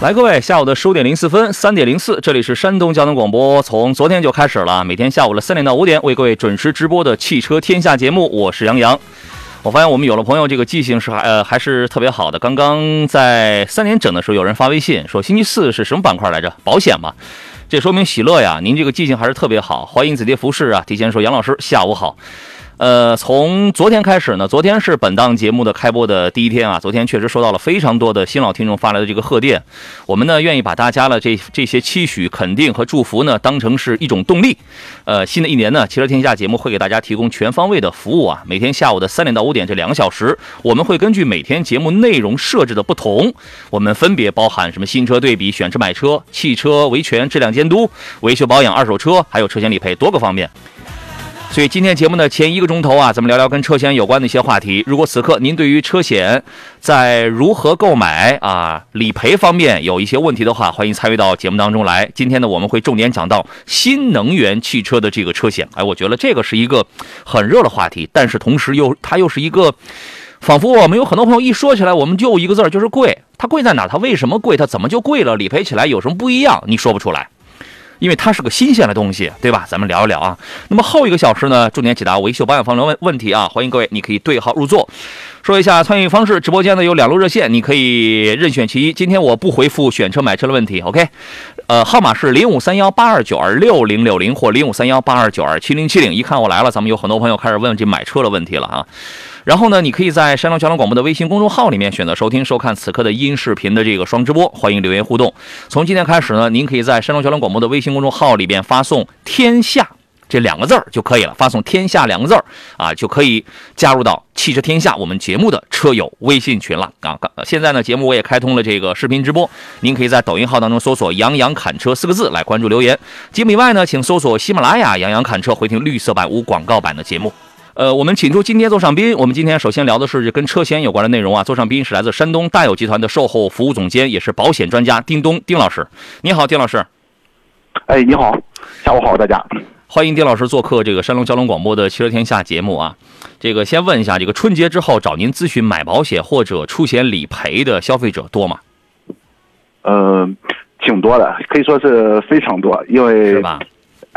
来，各位，下午的十五点零四分，三点零四，这里是山东交通广播，从昨天就开始了，每天下午的三点到五点为各位准时直播的汽车天下节目，我是杨洋。我发现我们有了朋友，这个记性是还呃还是特别好的。刚刚在三点整的时候，有人发微信说星期四是什么板块来着？保险嘛。这说明喜乐呀，您这个记性还是特别好。欢迎紫蝶服饰啊，提前说杨老师下午好。呃，从昨天开始呢，昨天是本档节目的开播的第一天啊。昨天确实收到了非常多的新老听众发来的这个贺电，我们呢愿意把大家的这这些期许、肯定和祝福呢当成是一种动力。呃，新的一年呢，汽车天下节目会给大家提供全方位的服务啊。每天下午的三点到五点这两个小时，我们会根据每天节目内容设置的不同，我们分别包含什么新车对比、选车买车、汽车维权、质量监督、维修保养、二手车，还有车险理赔多个方面。所以今天节目的前一个钟头啊，咱们聊聊跟车险有关的一些话题。如果此刻您对于车险在如何购买啊、理赔方面有一些问题的话，欢迎参与到节目当中来。今天呢，我们会重点讲到新能源汽车的这个车险。哎，我觉得这个是一个很热的话题，但是同时又它又是一个。仿佛我们有很多朋友一说起来，我们就一个字儿，就是贵。它贵在哪？它为什么贵？它怎么就贵了？理赔起来有什么不一样？你说不出来。因为它是个新鲜的东西，对吧？咱们聊一聊啊。那么后一个小时呢，重点解答维修保养方面的问问题啊。欢迎各位，你可以对号入座。说一下参与方式，直播间呢有两路热线，你可以任选其一。今天我不回复选车买车的问题，OK？呃，号码是零五三幺八二九二六零六零或零五三幺八二九二七零七零。一看我来了，咱们有很多朋友开始问这买车的问题了啊。然后呢，你可以在山东交通广播的微信公众号里面选择收听、收看此刻的音视频的这个双直播，欢迎留言互动。从今天开始呢，您可以在山东交通广播的微信公众号里边发送“天下”这两个字儿就可以了，发送“天下”两个字儿啊，就可以加入到汽车天下我们节目的车友微信群了啊。现在呢，节目我也开通了这个视频直播，您可以在抖音号当中搜索“杨洋侃车”四个字来关注留言。节目以外呢，请搜索喜马拉雅“杨洋侃车”回听绿色版无广告版的节目。呃，我们请出今天座上宾。我们今天首先聊的是跟车险有关的内容啊。座上宾是来自山东大有集团的售后服务总监，也是保险专家丁东丁老师。你好，丁老师，哎，你好，下午好，大家。欢迎丁老师做客这个山东交通广播的汽车天下节目啊。这个先问一下，这个春节之后找您咨询买保险或者出险理赔的消费者多吗？呃，挺多的，可以说是非常多，因为是吧？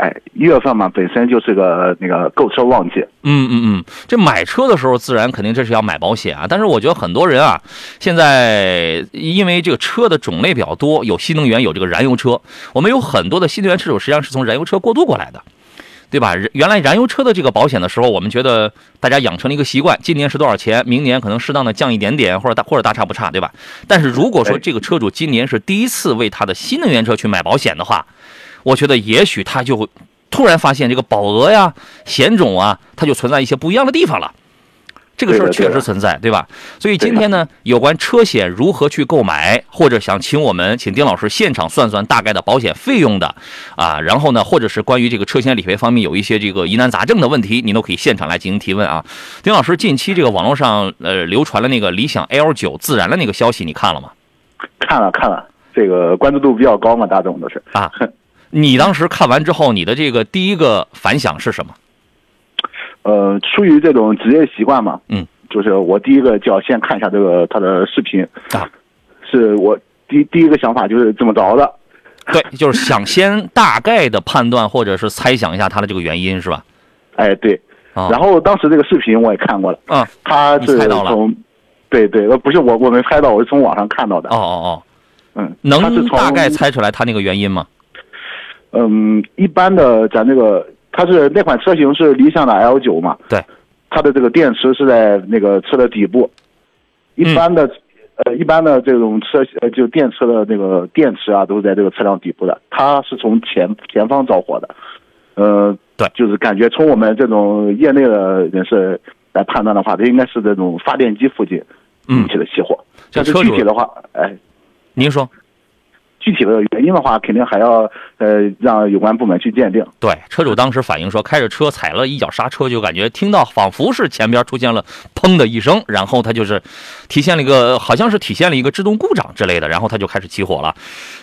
哎，一月份嘛，本身就是个那个购车旺季。嗯嗯嗯，这买车的时候，自然肯定这是要买保险啊。但是我觉得很多人啊，现在因为这个车的种类比较多，有新能源，有这个燃油车。我们有很多的新能源车主实际上是从燃油车过渡过来的，对吧？原来燃油车的这个保险的时候，我们觉得大家养成了一个习惯，今年是多少钱，明年可能适当的降一点点，或者大或者大差不差，对吧？但是如果说这个车主今年是第一次为他的新能源车去买保险的话，我觉得也许他就会突然发现这个保额呀、险种啊，它就存在一些不一样的地方了。这个事儿确实存在，对吧？所以今天呢，有关车险如何去购买，或者想请我们请丁老师现场算算大概的保险费用的啊，然后呢，或者是关于这个车险理赔方面有一些这个疑难杂症的问题，您都可以现场来进行提问啊。丁老师，近期这个网络上呃流传了那个理想 L 九自燃的那个消息，你看了吗？看了看了，这个关注度比较高嘛，大众都是。啊，你当时看完之后，你的这个第一个反响是什么？呃，出于这种职业习惯嘛，嗯，就是我第一个就要先看一下这个他的视频啊，是我第第一个想法就是这么着的。对，就是想先大概的判断或者是猜想一下他的这个原因，是吧？哎，对。啊，然后当时这个视频我也看过了，嗯，他是猜到了从，对对，呃，不是我我没拍到，我是从网上看到的。哦哦哦，嗯，能大概猜出来他那个原因吗？嗯，一般的咱这个，它是那款车型是理想的 L 九嘛？对，它的这个电池是在那个车的底部，一般的，呃，一般的这种车呃，就电车的那个电池啊，都是在这个车辆底部的，它是从前前方着火的，呃，对。就是感觉从我们这种业内的人士来判断的话，它应该是这种发电机附近引起的起火，但是具体的话，哎。您说。具体的原因的话，肯定还要呃让有关部门去鉴定。对，车主当时反映说，开着车踩了一脚刹车，就感觉听到仿佛是前边出现了砰的一声，然后他就是体现了一个好像是体现了一个制动故障之类的，然后他就开始起火了。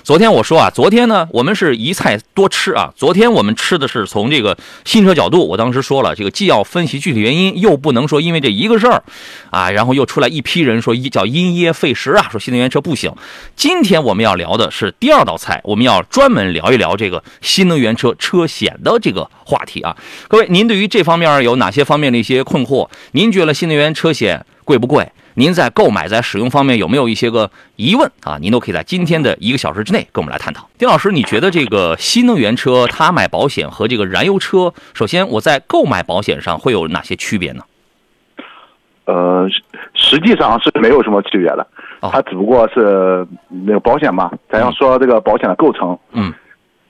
昨天我说啊，昨天呢我们是一菜多吃啊，昨天我们吃的是从这个新车角度，我当时说了，这个既要分析具体原因，又不能说因为这一个事儿啊，然后又出来一批人说一叫因噎废食啊，说新能源车不行。今天我们要聊的是第二道菜，我们要专门聊一聊这个新能源车车险的这个话题啊。各位，您对于这方面有哪些方面的一些困惑？您觉得新能源车险贵不贵？您在购买在使用方面有没有一些个疑问啊？您都可以在今天的一个小时之内跟我们来探讨。丁老师，你觉得这个新能源车它买保险和这个燃油车，首先我在购买保险上会有哪些区别呢？呃，实际上是没有什么区别的，它只不过是那个保险嘛，咱要说这个保险的构成，嗯，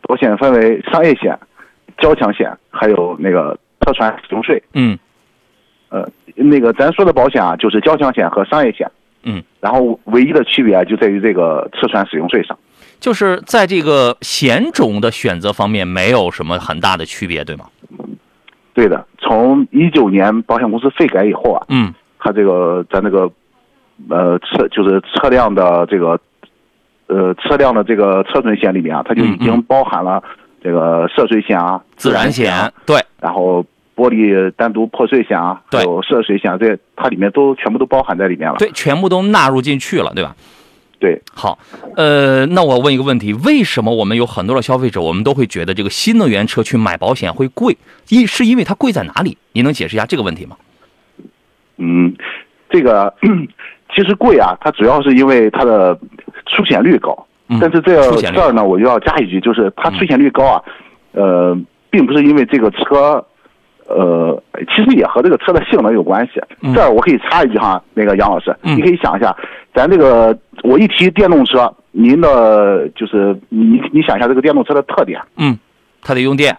保险分为商业险、交强险，还有那个车船使用税。嗯呃，那个咱说的保险啊，就是交强险和商业险。嗯，然后唯一的区别啊就在于这个车船使用税上。就是在这个险种的选择方面没有什么很大的区别，对吗？对的，从一九年保险公司费改以后啊，嗯它这个咱这个呃车就是车辆的这个呃车辆的这个车损险里面啊，它就已嗯经包含了这个涉水险啊、自然险啊险，对，然后玻璃单独破碎险啊，还有涉水险，这它里面都全部都包含在里面了。对，全部都纳入进去了，对吧？对，好，呃，那我问一个问题：为什么我们有很多的消费者，我们都会觉得这个新能源车去买保险会贵？一是因为它贵在哪里？您能解释一下这个问题吗？嗯，这个其实贵啊，它主要是因为它的出险率高。嗯但是这这儿呢，我就要加一句，就是它出险率高啊，呃，并不是因为这个车，呃，其实也和这个车的性能有关系。嗯。这儿我可以插一句哈，那个杨老师，嗯。你可以想一下，咱这个我一提电动车，您的就是你你想一下这个电动车的特点，嗯，它得用电，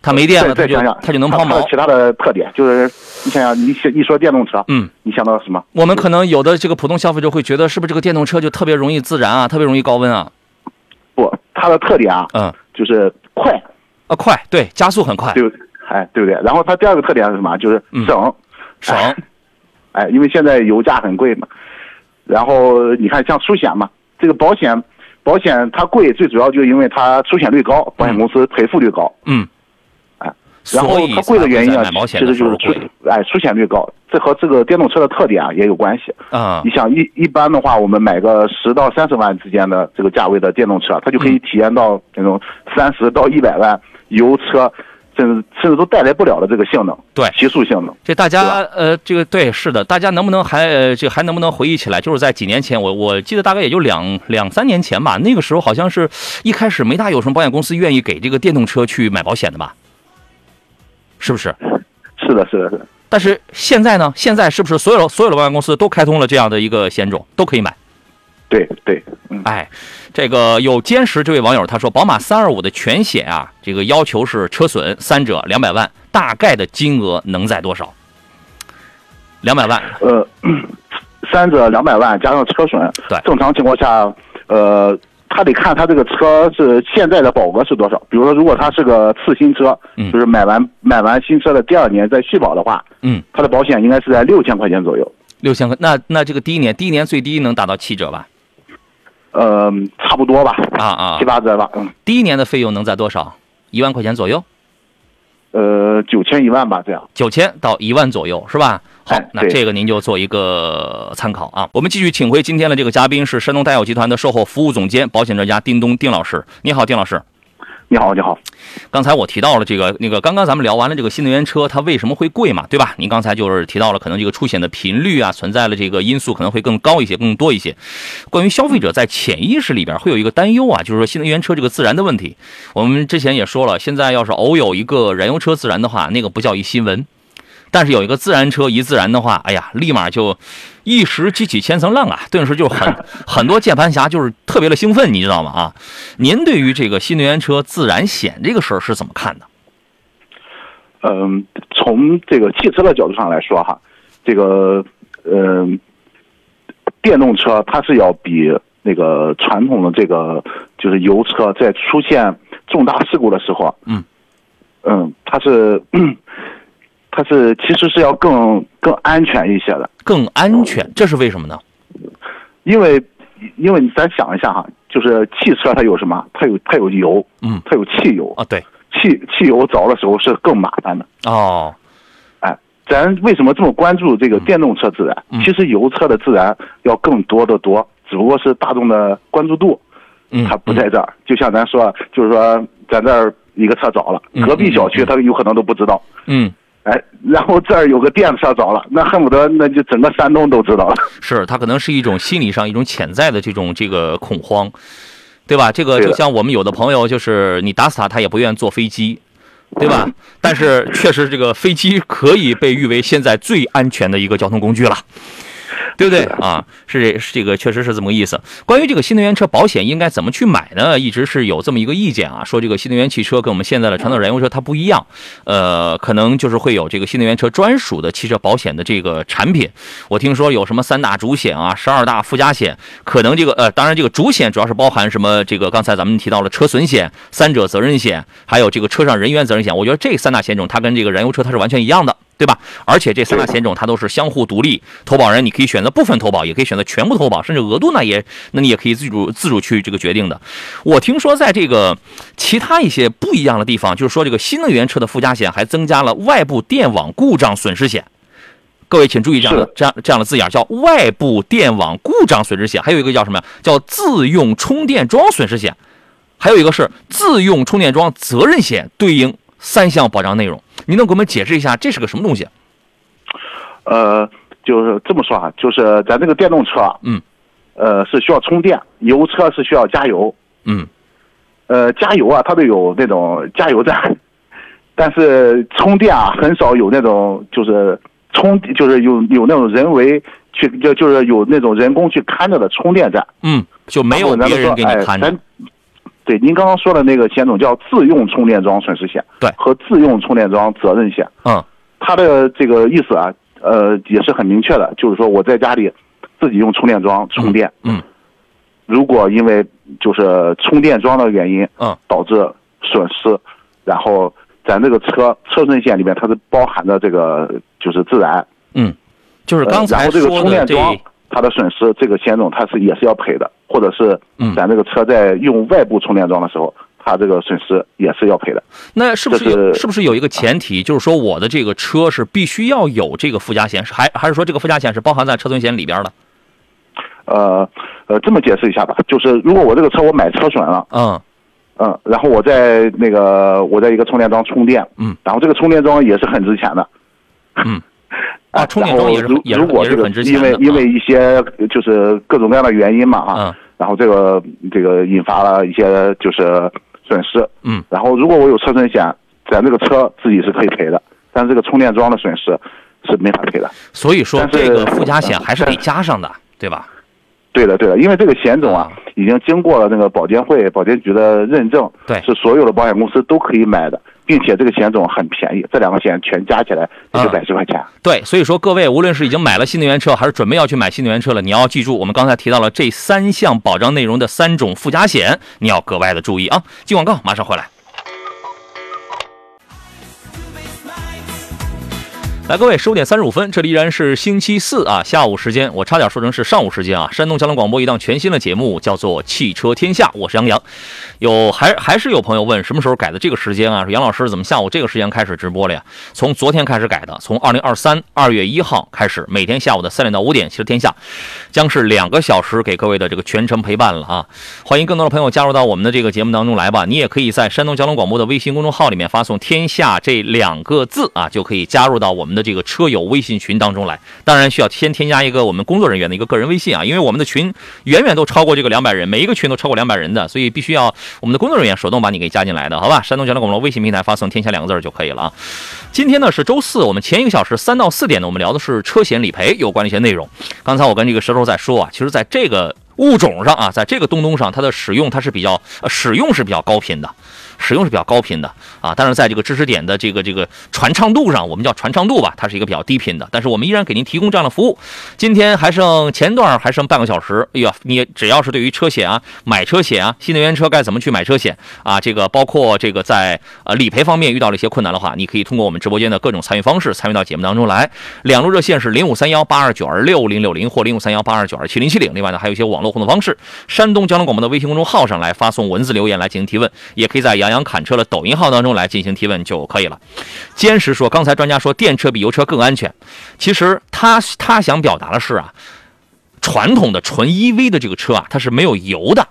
它没电了，它就它就能抛锚。它的其他的特点就是，你想想，你想一说电动车，嗯，你想到什么？我们可能有的这个普通消费者会觉得，是不是这个电动车就特别容易自燃啊，特别容易高温啊？不，它的特点啊，嗯，就是快，啊，快，对，加速很快，对？哎，对不对？然后它第二个特点是什么？就是嗯省，省，哎，因为现在油价很贵嘛。然后你看，像出险嘛，这个保险，保险它贵，最主要就是因为它出险率高，保险公司赔付率高。嗯，哎，然后它贵的原因啊，其实就是出贵，哎出险率高，这和这个电动车的特点啊也有关系。啊你，想一一般的话，我们买个十到三十万之间的这个价位的电动车，它就可嗯以体验到那种三十到一百万油车，甚至甚至都带来不了的这个性能，对提速性能。这大家呃，这个对是的，大家能不能还呃，这个还能不能回忆起来？就是在几年前，我我记得大概也就两两三年前吧，那个时候好像是一开始没大有什么保险公司愿意给这个电动车去买保险的吧？是不是？是的，是的，是的。但是现在呢？现在是不是所有所有的保险公司都开通了这样的一个险种，都可以买？对对，嗯，哎，这个有坚实这位网友他说，宝马三二五的全险啊，这个要求是车损三者两百万，大概的金额能在多少？两百万，呃，三者两百万加上车损，对正常情况下，呃，他得看他这个车是现在的保额是多少。比如说，如果他是个次新车，嗯就是买完买完新车的第二年再续保的话，嗯，他的保险应该是在六千块钱左右。六千块，那那这个第一年，第一年最低能达到七折吧？呃，差不多吧，啊啊七，八折吧，嗯，第一年的费用能在多少？一万块钱左右，呃，九千一万吧，这样。九千到一万左右，是吧？好哎，那这个您就做一个参考啊。我们继续请回今天的这个嘉宾是山东戴友集团的售后服务总监、保险专家丁东丁老师。你好，丁老师。你好，你好。刚才我提到了这个那个，刚刚咱们聊完了这个新能源车它为什么会贵嘛，对吧？您刚才就是提到了可能这个出险的频率啊，存在了这个因素可能会更高一些、更多一些。关于消费者在潜意识里边会有一个担忧啊，就是说新能源车这个自燃的问题。我们之前也说了，现在要是偶有一个燃油车自燃的话，那个不叫一新闻。但是有一个自燃车一自燃的话，哎呀，立马就一石激起千层浪啊，顿时就很 很多键盘侠就是特别的兴奋，你知道吗？啊，您对于这个新能源车自燃险这个事儿是怎么看的？嗯，从这个汽车的角度上来说哈，这个嗯、电动车它是要比那个传统的这个就是油车在出现重大事故的时候啊，嗯嗯，它是它是其实是要更更安全一些的，更安全，这是为什么呢？因为因为你咱想一下哈，就是汽车它有什么？它有它有油，嗯它有汽油，啊，对，汽汽油着的时候是更麻烦的。哦，哎，咱为什么这么关注这个电动车自燃？嗯其实油车的自燃要更多得多，只不过是大众的关注度嗯，它不在这儿。就像咱说，就是说咱这儿一个车着了嗯，隔壁小区他有可能都不知道。嗯，哎，然后这儿有个电车着了，那恨不得那就整个山东都知道了。是它可能是一种心理上一种潜在的这种这个恐慌，对吧？这个就像我们有的朋友，就是你打死他，他也不愿意坐飞机。对吧？但是确实，这个飞机可以被誉为现在最安全的一个交通工具了。对不对啊？是这是这个，确实是这么个意思。关于这个新能源车保险应该怎么去买呢？一直是有这么一个意见啊，说这个新能源汽车跟我们现在的传统燃油车它不一样，呃，可能就是会有这个新能源车专属的汽车保险的这个产品。我听说有什么三大主险啊，十二大附加险，可能这个呃，当然这个主险主要是包含什么？这个刚才咱们提到了车损险、三者责任险，还有这个车上人员责任险。我觉得这三大险种它跟这个燃油车它是完全一样的。对吧？而且这三大险种它都是相互独立，投保人你可以选择部分投保，也可以选择全部投保，甚至额度呢也，那你也可以自主自主去这个决定的。我听说在这个其他一些不一样的地方，就是说这个新能源车的附加险还增加了外部电网故障损失险。各位请注意这样的这样这样的字眼，叫外部电网故障损失险，还有一个叫什么呀？叫自用充电桩损失险，还有一个是自用充电桩责任险，对应三项保障内容。你能给我们解释一下这是个什么东西？呃，就是这么说啊，就是咱这个电动车啊，嗯，呃，是需要充电，油车是需要加油。嗯呃，加油啊，它都有那种加油站，但是充电啊，很少有那种就是充，就是有有那种人为去就就是有那种人工去看着的充电站。嗯，就没有别人给你看着哎。咱对，您刚刚说的那个险种叫自用充电桩损失险，对和自用充电桩责任险。嗯它的这个意思啊，呃，也是很明确的，就是说我在家里自己用充电桩充电，嗯如果因为就是充电桩的原因，嗯导致损失，然后咱这个车车损险里面它是包含的这个就是自燃，嗯，就是呃刚才说的这充电桩它的损失，这个险种它是也是要赔的，或者是嗯咱这个车在用外部充电桩的时候，它这个损失也是要赔的。那是不是是是不是有一个前提，就是说我的这个车是必须要有这个附加险，是还还是说这个附加险是包含在车损险里边的？呃呃，这么解释一下吧，就是如果我这个车我买车损了。嗯嗯，然后我在那个我在一个充电桩充电，嗯，然后这个充电桩也是很值钱的，嗯，哎啊充电桩也是如也是也是如果这个很值钱因为因为啊一些就是各种各样的原因嘛啊，嗯然后这个这个引发了一些就是损失，嗯，然后如果我有车损险，咱这个车自己是可以赔的，但是这个充电桩的损失是没法赔的。所以说这个附加险还是得但加上的，对吧？对的，对的，因为这个险种啊，已经经过了那个保监会、保监局的认证，对是所有的保险公司都可以买的，并且这个险种很便宜，这两个险全加起来也就啊百十块钱。对，所以说各位无论是已经买了新能源车，还是准备要去买新能源车了，你要记住我们刚才提到了这三项保障内容的三种附加险，你要格外的注意啊。进广告，马上回来。来，各位，十五点三十五分，这里依然是星期四啊，下午时间，我差点说成是上午时间啊。山东交通广播一档全新的节目叫做《汽车天下》，我是杨洋。有还还是有朋友问什么时候改的这个时间啊？说杨老师怎么下午这个时间开始直播了呀？从昨天开始改的，从二零二三二月一号开始，每天下午的三点到五点，汽车天下将是两个小时给各位的这个全程陪伴了啊！欢迎更多的朋友加入到我们的这个节目当中来吧。你也可以在山东交通广播的微信公众号里面发送“天下”这两个字啊，就可以加入到我们的这个车友微信群当中来。当然需要先添加一个我们工作人员的一个个人微信啊，因为我们的群远远都超过这个两百人，每一个群都超过两百人的，所以必须要我们的工作人员手动把你给加进来的，好吧？山东交通广播微信平台发送“天下”两个字就可以了啊。今天呢是周四，我们前一个小时三到四点呢，我们聊的是车险理赔有关的一些内容。刚才我跟这个石头在说啊，其实在这个物种上啊，在这个东东上，它的使用它是比较使用是比较高频的。使用是比较高频的啊，但是在这个知识点的这个这个传唱度上，我们叫传唱度吧，它是一个比较低频的。但是我们依然给您提供这样的服务。今天还剩前段还剩半个小时，哎呀，你只要是对于车险啊、买车险啊、新能源车该怎么去买车险啊，这个包括这个在呃理赔方面遇到了一些困难的话，你可以通过我们直播间的各种参与方式参与到节目当中来。两路热线是零五三幺八二九二六零六零或零五三幺八二九二七零七零。另外呢，还有一些网络互动方式，山东交通广播的微信公众号上来发送文字留言来进行提问，也可以在杨洋侃车的抖音号当中来进行提问就可以了。坚持说，刚才专家说电车比油车更安全，其实他他想表达的是啊，传统的纯 EV 的这个车啊，它是没有油的。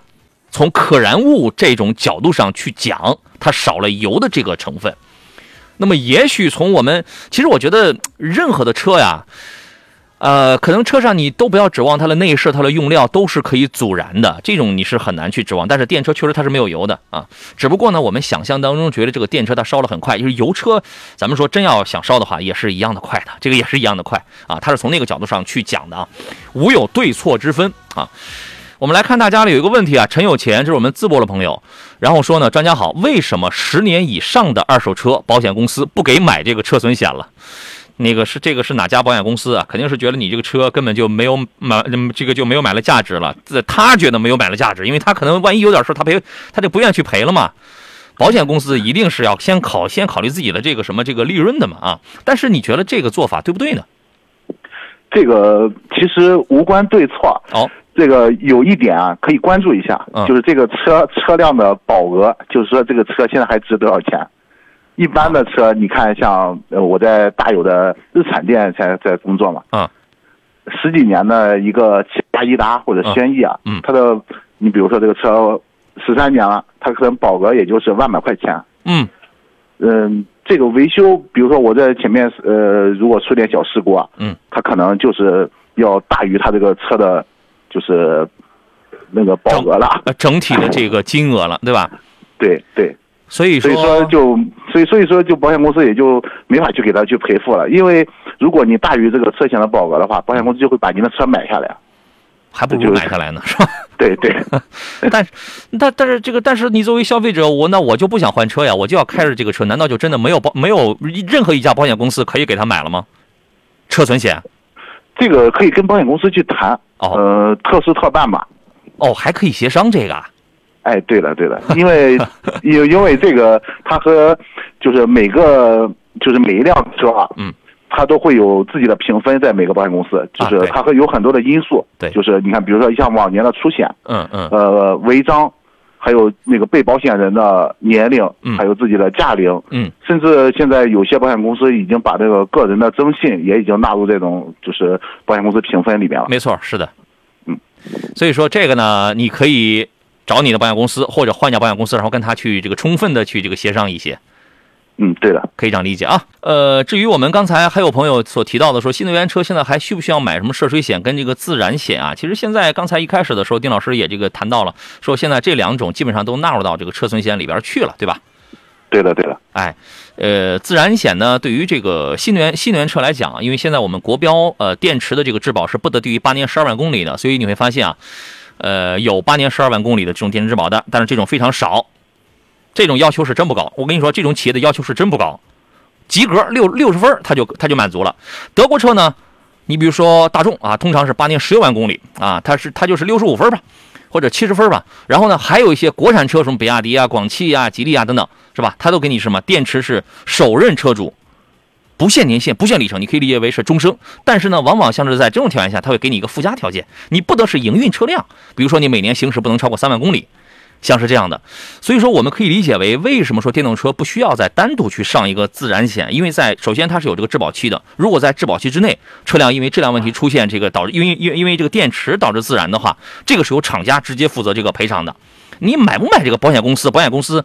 从可燃物这种角度上去讲，它少了油的这个成分。那么，也许从我们其实我觉得任何的车呀。呃，可能车上你都不要指望它的内饰、它的用料都是可以阻燃的，这种你是很难去指望。但是电车确实它是没有油的啊，只不过呢，我们想象当中觉得这个电车它烧的很快，就是油车，咱们说真要想烧的话，也是一样的快的，这个也是一样的快啊。它是从那个角度上去讲的啊，无有对错之分啊。我们来看大家里有一个问题啊，陈有钱，这是我们淄博的朋友，然后说呢，专家好，为什么十年以上的二手车保险公司不给买这个车损险了？那个是这个是哪家保险公司啊？肯定是觉得你这个车根本就没有买，这个就没有买了价值了。这他觉得没有买了价值，因为他可能万一有点事，他赔 他就不愿意去赔了嘛。保险公司一定是要先考先考虑自己的这个什么这个利润的嘛啊。但是你觉得这个做法对不对呢？这个其实无关对错。哦，这个有一点啊，可以关注一下，嗯就是这个车车辆的保额，就是说这个车现在还值多少钱。一般的车，你看像呃我在大有的日产店在在工作嘛，嗯，十几年的一个起亚颐达或者轩逸啊，嗯它的你比如说这个车十三年了，它可能保额也就是万把块钱，嗯。嗯，这个维修，比如说我在前面呃如果出点小事故啊，嗯，它可能就是要大于它这个车的，就是那个保额了，呃整体的这个金额了，对吧？对对。所以所以说就所以所以说就保险公司也就没法去给他去赔付了，因为如果你大于这个车险的保额的话，保险公司就会把您的车买下来。还不如就买下来呢，是吧？对对，但是，但但是这个，但是你作为消费者，我那我就不想换车呀，我就要开着这个车，难道就真的没有保没有任何一家保险公司可以给他买了吗？车损险？这个可以跟保险公司去谈，哦呃，特事特办吧。哦，还可以协商这个啊？哎，对了对了，因为 因因为这个它和就是每个就是每一辆车啊，嗯，它都会有自己的评分，在每个保险公司，就是它会有很多的因素，对就是你看，比如说像往年的出险，嗯嗯呃，违章，还有那个被保险人的年龄，嗯还有自己的驾龄，嗯，甚至现在有些保险公司已经把这个个人的征信也已经纳入这种就是保险公司评分里面了。没错，是的，嗯，所以说这个呢，你可以找你的保险公司或者换一家保险公司，然后跟他去这个充分的去这个协商一些。嗯，对的，可以这样理解啊。呃，至于我们刚才还有朋友所提到的说，新能源车现在还需不需要买什么涉水险跟这个自燃险啊？其实现在刚才一开始的时候，丁老师也这个谈到了，说现在这两种基本上都纳入到这个车损险里边去了，对吧？对的，对的。哎，呃，自燃险呢，对于这个新能源新能源车来讲，因为现在我们国标呃电池的这个质保是不得低于八年十二万公里的，所以你会发现啊，呃，有八年十二万公里的这种电池质保的，但是这种非常少，这种要求是真不高。我跟你说，这种企业的要求是真不高，及格六六十分他就他就满足了。德国车呢，你比如说大众啊，通常是八年十六万公里啊，它是它就是六十五分吧。或者七十分吧，然后呢，还有一些国产车，什么比亚迪啊、广汽啊、吉利啊等等，是吧？它都给你什么电池是首任车主，不限年限、不限里程，你可以理解为是终生。但是呢，往往像是在这种条件下，它会给你一个附加条件，你不得是营运车辆，比如说你每年行驶不能超过三万公里。像是这样的，所以说我们可以理解为为什么说电动车不需要再单独去上一个自燃险？因为在首先它是有这个质保期的，如果在质保期之内，车辆因为质量问题出现这个导因为因为因为这个电池导致自燃的话，这个是由厂家直接负责这个赔偿的。你买不买这个保险公司？保险公司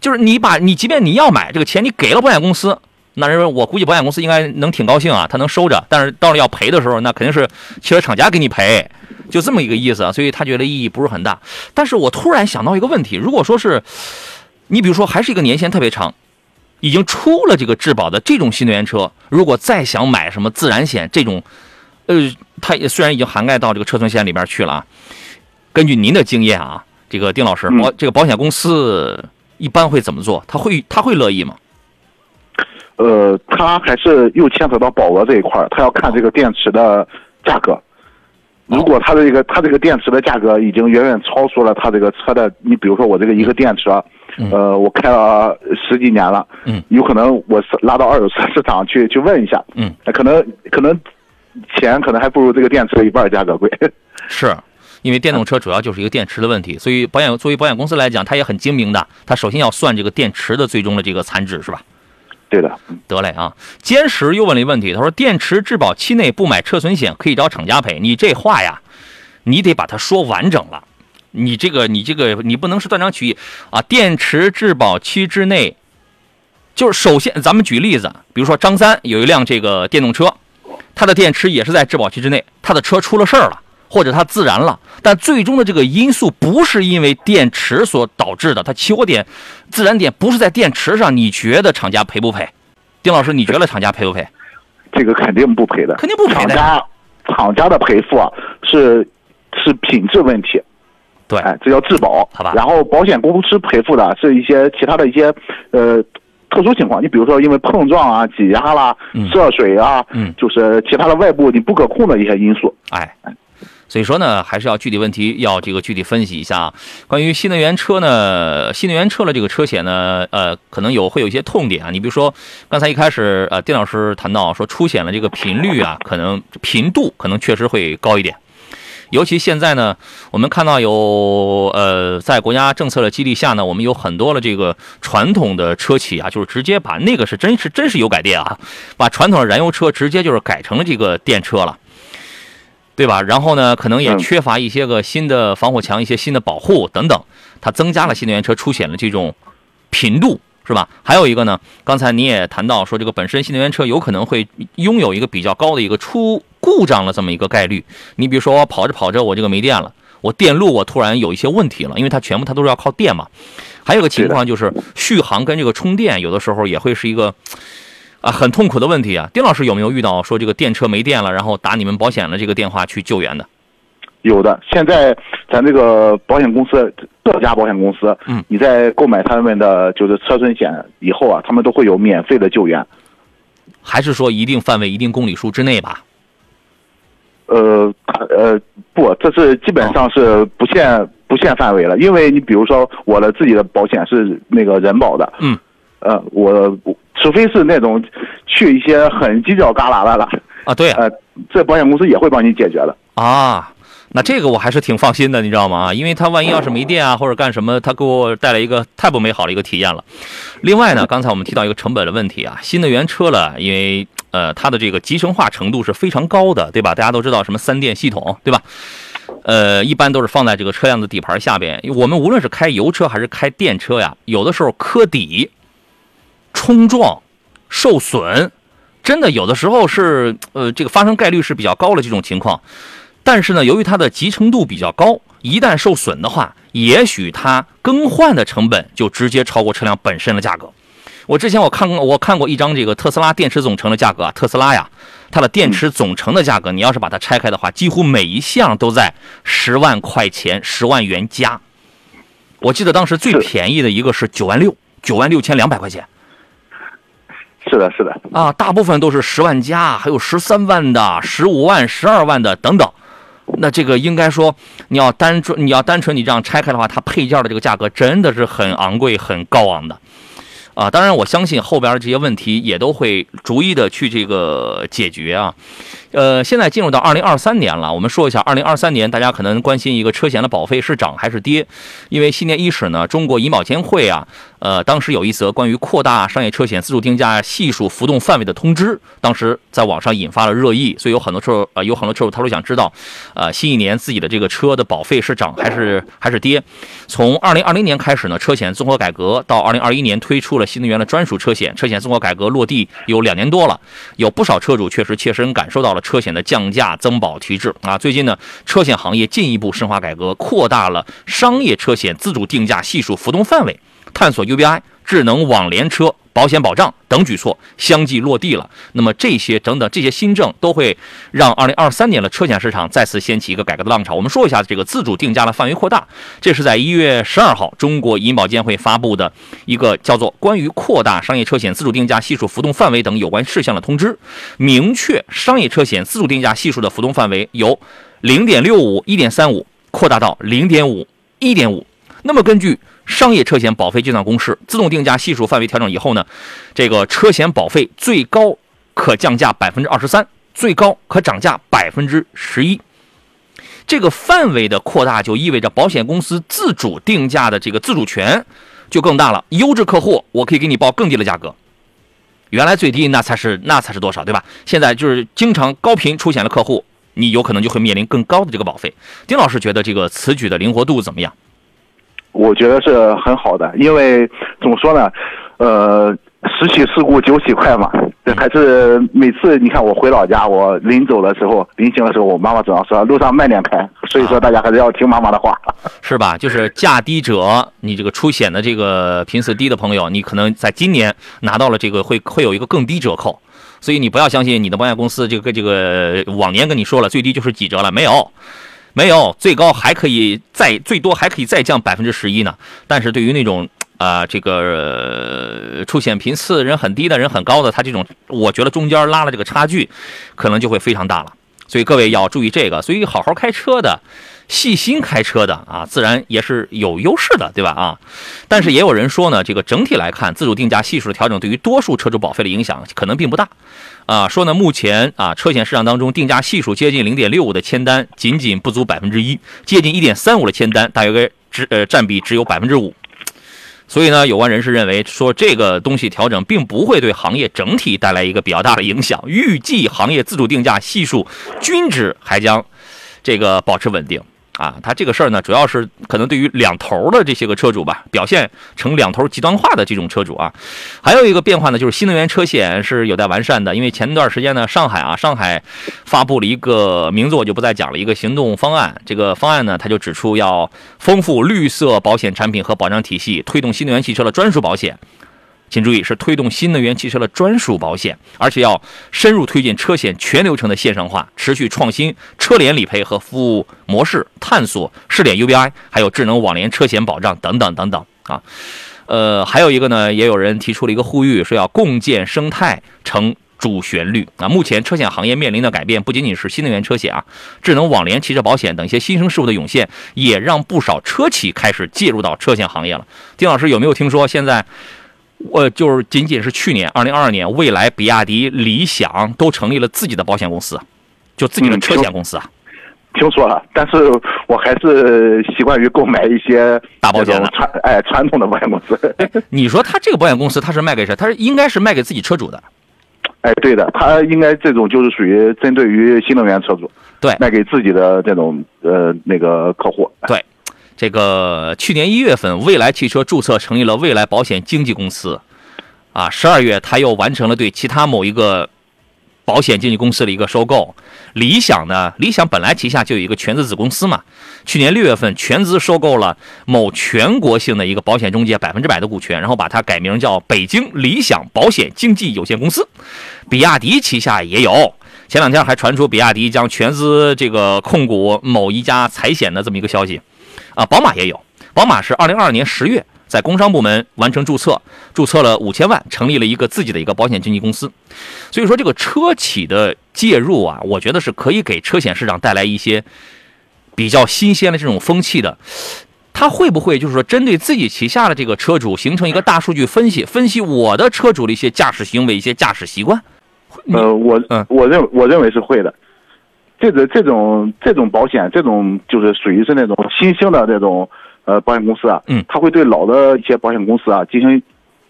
就是你把你即便你要买这个钱，你给了保险公司，那人我估计保险公司应该能挺高兴啊，他能收着。但是到了要赔的时候，那肯定是汽车厂家给你赔。就这么一个意思啊，所以他觉得意义不是很大。但是我突然想到一个问题：如果说是你比如说还是一个年限特别长，已经出了这个质保的这种新能源车，如果再想买什么自燃险这种，呃，它也虽然已经涵盖到这个车损险里边去了啊。根据您的经验啊，这个丁老师，保这个保险公司一般会怎么做？他会他会乐意吗？呃，他还是又牵扯到保额这一块儿，他要看这个电池的价格。如果它的这个它这个电池的价格已经远远超出了它这个车的，你比如说我这个一个电池，呃，我开了十几年了，嗯，有可能我是拉到二手车市场去去问一下，嗯，可能可能钱可能还不如这个电池的一半价格贵。是，因为电动车主要就是一个电池的问题，所以保险作为保险公司来讲，它也很精明的，它首先要算这个电池的最终的这个残值，是吧？对的，得嘞啊！坚实又问了一个问题，他说：“电池质保期内不买车损险，可以找厂家赔。”你这话呀，你得把它说完整了。你这个，你这个，你不能是断章取义啊！电池质保期之内，就是首先，咱们举例子，比如说张三有一辆这个电动车，他的电池也是在质保期之内，他的车出了事儿了。或者它自燃了，但最终的这个因素不是因为电池所导致的，它起火点、自燃点不是在电池上。你觉得厂家赔不赔？丁老师，你觉得厂家赔不赔？这个肯定不赔的，肯定不赔的。厂家厂家的赔付啊，是是品质问题，对，哎，这叫质保，好吧？然后保险公司赔付的是一些其他的一些呃特殊情况，你比如说因为碰撞啊、挤压啦、涉水啊，嗯，就是其他的外部你不可控的一些因素，哎。所以说呢，还是要具体问题要这个具体分析一下。关于新能源车呢，新能源车的这个车险呢，呃，可能有会有一些痛点啊。你比如说，刚才一开始呃，丁老师谈到说出险的这个频率啊，可能频度可能确实会高一点。尤其现在呢，我们看到有呃，在国家政策的激励下呢，我们有很多的这个传统的车企啊，就是直接把那个是真是真是油改电啊，把传统的燃油车直接就是改成了这个电车了。对吧？然后呢，可能也缺乏一些个新的防火墙、一些新的保护等等，它增加了新能源车出险的这种频度，是吧？还有一个呢，刚才你也谈到说，这个本身新能源车有可能会拥有一个比较高的一个出故障的这么一个概率。你比如说，我跑着跑着，我这个没电了，我电路我突然有一些问题了，因为它全部它都是要靠电嘛。还有个情况就是续航跟这个充电，有的时候也会是一个。啊，很痛苦的问题啊！丁老师有没有遇到说这个电车没电了，然后打你们保险的这个电话去救援的？有的，现在咱这个保险公司各家保险公司，嗯，你在购买他们的就是车损险以后啊，他们都会有免费的救援。还是说一定范围、一定公里数之内吧？呃，呃，不，这是基本上是不限不限范围了，因为你比如说我的自己的保险是那个人保的，嗯，呃，我。除非是那种去一些很犄角旮旯的了啊，对呃，这保险公司也会帮你解决的啊。那这个我还是挺放心的，你知道吗？啊因为他万一要是没电啊，或者干什么，他给我带来一个太不美好的一个体验了。另外呢，刚才我们提到一个成本的问题啊，新能源车了，因为呃，它的这个集成化程度是非常高的，对吧？大家都知道什么三电系统，对吧？呃，一般都是放在这个车辆的底盘下边。我们无论是开油车还是开电车呀，有的时候磕底。冲撞、受损，真的有的时候是呃，这个发生概率是比较高的这种情况。但是呢，由于它的集成度比较高，一旦受损的话，也许它更换的成本就直接超过车辆本身的价格。我之前我看过，我看过一张这个特斯拉电池总成的价格啊，特斯拉呀，它的电池总成的价格，你要是把它拆开的话，几乎每一项都在十万块钱、十万元加。我记得当时最便宜的一个是九万六，九万六千两百块钱。是的，是的啊，大部分都是十万加，还有十三万的、十五万、十二万的等等。那这个应该说，你要单纯你要单纯你这样拆开的话，它配件的这个价格真的是很昂贵、很高昂的。啊，当然我相信后边的这些问题也都会逐一的去这个解决啊。呃，现在进入到二零二三年了，我们说一下二零二三年，大家可能关心一个车险的保费是涨还是跌，因为新年伊始呢，中国银保监会啊，呃，当时有一则关于扩大商业车险自主定价系数浮动范围的通知，当时在网上引发了热议，所以有很多车主呃有很多车主他都想知道，呃，新一年自己的这个车的保费是涨还是 还是跌。从二零二零年开始呢，车险综合改革到二零二一年推出了新能源的专属车险，车险综合改革落地有两年多了，有不少车主确实切身感受到了。车险的降价增保提质啊，最近呢，车险行业进一步深化改革，扩大了商业车险自主定价系数浮动范围，探索 UBI、智能网联车。保险保障等举措相继落地了，那么这些等等这些新政都会让二零二三年的车险市场再次掀起一个改革的浪潮。我们说一下这个自主定价的范围扩大，这是在一月十二号中国银保监会发布的一个叫做《关于扩大商业车险自主定价系数浮动范围等有关事项的通知》，明确商业车险自主定价系数的浮动范围由零点六五、一点三五扩大到零点五、一点五。那么根据商业车险保费计算公式，自动定价系数范围调整以后呢，这个车险保费最高可降价百分之二十三，最高可涨价百分之十一。这个范围的扩大，就意味着保险公司自主定价的这个自主权就更大了。优质客户，我可以给你报更低的价格。原来最低那才是那才是多少，对吧？现在就是经常高频出险的客户，你有可能就会面临更高的这个保费。丁老师觉得这个此举的灵活度怎么样？我觉得是很好的，因为怎么说呢，呃，十起事故九起快嘛。还是每次你看我回老家，我临走的时候，临行的时候，我妈妈总要说路上慢点开。所以说大家还是要听妈妈的话，是吧？就是价低者，你这个出险的这个频次低的朋友，你可能在今年拿到了这个会会有一个更低折扣。所以你不要相信你的保险公司这个这个往年跟你说了最低就是几折了，没有。没有，最高还可以再最多还可以再降百分之十一呢。但是对于那种啊，这个出险频次人很低的人很高的，他这种我觉得中间拉了这个差距，可能就会非常大了。所以各位要注意这个。所以好好开车的。细心开车的啊，自然也是有优势的，对吧？啊，但是也有人说呢，这个整体来看，自主定价系数的调整对于多数车主保费的影响可能并不大。啊，说呢，目前啊，车险市场当中定价系数接近零点六五的签单仅仅不足百分之一，接近一点三五的签单大约只呃占比只有百分之五。所以呢，有关人士认为说，这个东西调整并不会对行业整体带来一个比较大的影响，预计行业自主定价系数均值还将这个保持稳定。啊，他这个事儿呢，主要是可能对于两头的这些个车主吧，表现成两头极端化的这种车主啊。还有一个变化呢，就是新能源车险是有待完善的。因为前段时间呢，上海啊，上海发布了一个名字我就不再讲了一个行动方案。这个方案呢，他就指出要丰富绿色保险产品和保障体系，推动新能源汽车的专属保险。请注意，是推动新能源汽车的专属保险，而且要深入推进车险全流程的线上化，持续创新车联理赔和服务模式，探索试点 UBI，还有智能网联车险保障等等等等啊。呃，还有一个呢，也有人提出了一个呼吁，说要共建生态成主旋律啊。目前车险行业面临的改变不仅仅是新能源车险啊，智能网联汽车保险等一些新生事物的涌现，也让不少车企开始介入到车险行业了。丁老师有没有听说现在？我就是仅仅是去年二零二二年，蔚来、比亚迪、理想都成立了自己的保险公司，就自己的车险公司啊。听说了，但是我还是习惯于购买一些大保险的传哎传统的保险公司。你说他这个保险公司他是卖给谁？他是应该是卖给自己车主的。哎，对的，他应该这种就是属于针对于新能源车主，对，卖给自己的这种呃那个客户。对。这个去年一月份，蔚来汽车注册成立了蔚来保险经纪公司，啊，十二月他又完成了对其他某一个保险经纪公司的一个收购。理想呢，理想本来旗下就有一个全资子公司嘛，去年六月份全资收购了某全国性的一个保险中介百分之百的股权，然后把它改名叫北京理想保险经纪有限公司。比亚迪旗下也有，前两天还传出比亚迪将全资这个控股某一家财险的这么一个消息。啊，宝马也有，宝马是二零二二年十月在工商部门完成注册，注册了五千万，成立了一个自己的一个保险经纪公司。所以说，这个车企的介入啊，我觉得是可以给车险市场带来一些比较新鲜的这种风气的。它会不会就是说针对自己旗下的这个车主形成一个大数据分析，分析我的车主的一些驾驶行为、一些驾驶习惯？呃，我嗯我认我认为是会的。这个这种这种保险，这种就是属于是那种新兴的这种呃保险公司啊，嗯。它会对老的一些保险公司啊进行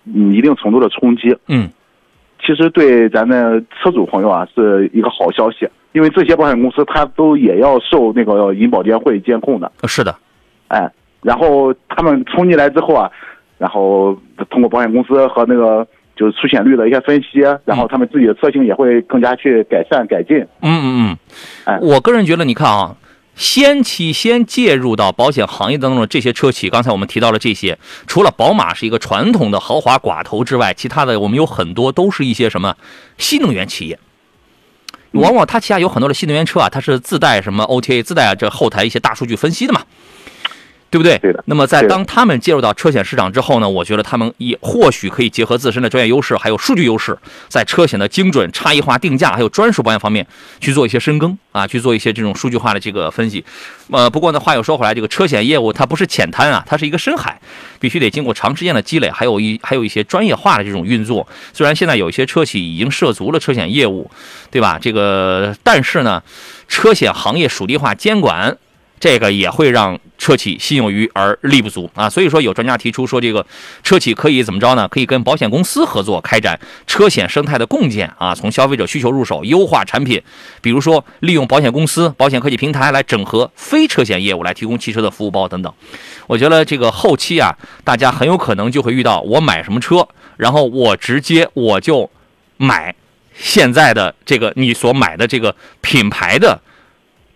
嗯一定程度的冲击。嗯。其实对咱的车主朋友啊是一个好消息，因为这些保险公司它都也要受那个银保监会监控的，是的，哎，然后他们冲进来之后啊，然后通过保险公司和那个就是出险率的一些分析，然后他们自己的车型也会更加去改善改进。嗯嗯嗯，哎我个人觉得，你看啊，先期先介入到保险行业当中的这些车企，刚才我们提到了这些，除了宝马是一个传统的豪华寡头之外，其他的我们有很多都是一些什么新能源企业。往往它旗下有很多的新能源车啊，它是自带什么 OTA，自带这后台一些大数据分析的嘛，对不对？对的那么在当他们介入到车险市场之后呢，我觉得他们也或许可以结合自身的专业优势，还有数据优势，在车险的精准、差异化定价，还有专属保险方面去做一些深耕啊，去做一些这种数据化的这个分析。呃，不过呢，话又说回来，这个车险业务它不是浅滩啊，它是一个深海，必须得经过长时间的积累，还有一还有一些专业化的这种运作。虽然现在有一些车企已经涉足了车险业务，对吧？这个但是呢，车险行业属地化监管。这个也会让车企心有余而力不足啊，所以说有专家提出说，这个车企可以怎么着呢？可以跟保险公司合作，开展车险生态的共建啊，从消费者需求入手，优化产品，比如说利用保险公司、保险科技平台来整合非车险业务，来提供汽车的服务包等等。我觉得这个后期啊，大家很有可能就会遇到我买什么车，然后我直接我就买现在的这个你所买的这个品牌的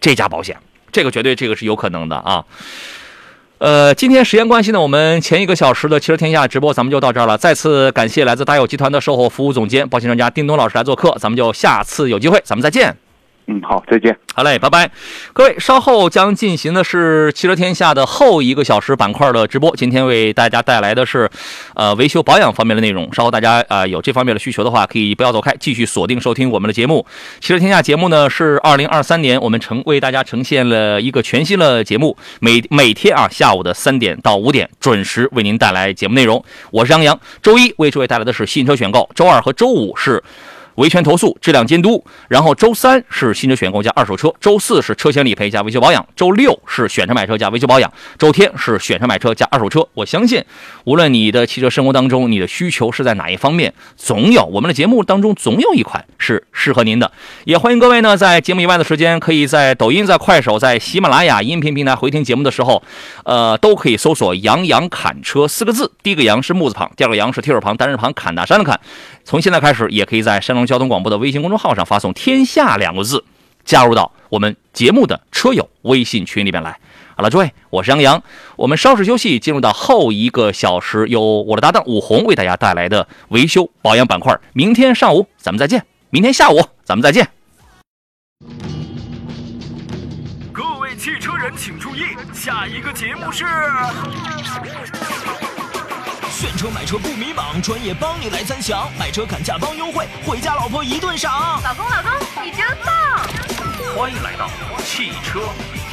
这家保险。这个绝对这个是有可能的啊。呃，今天时间关系呢，我们前一个小时的汽车天下直播咱们就到这儿了。再次感谢来自大友集团的售后服务总监、保险专家丁东老师来做客，咱们就下次有机会咱们再见。嗯，好，再见。好嘞，拜拜！各位，稍后将进行的是汽车天下的后一个小时板块的直播。今天为大家带来的是，呃，维修保养方面的内容。稍后大家、呃、有这方面的需求的话，可以不要走开，继续锁定收听我们的节目。汽车天下节目呢是二零二三年我们呈为大家呈现了一个全新的节目，每每天啊下午的三点到五点准时为您带来节目内容。我是杨洋，周一为诸位带来的是新车选购，周二和周五是。维权投诉、质量监督，然后周三是新车选购加二手车，周四是车险理赔加维修保养，周六是选车买车加维修保养，周天是选车买车加二手车。我相信，无论你的汽车生活当中，你的需求是在哪一方面，总有我们的节目当中总有一款是适合您的。也欢迎各位呢，在节目以外的时间，可以在抖音、在快手、在喜马拉雅音频平台回听节目的时候，呃，都可以搜索“杨洋侃车”四个字。第一个“杨”是木字旁，第二个“杨”是提手旁，单人旁，侃大山的侃。从现在开始，也可以在山东交通广播的微信公众号上发送“天下”两个字，加入到我们节目的车友微信群里边来。好了，诸位，我是杨洋，我们稍事休息，进入到后一个小时，由我的搭档武红为大家带来的维修保养板块。明天上午咱们再见，明天下午咱们再见。各位汽车人请注意，下一个节目是。选车买车不迷茫，专业帮你来参详，买车砍价帮优惠，回家老婆一顿赏。老公，老公，你真棒！欢迎来到汽车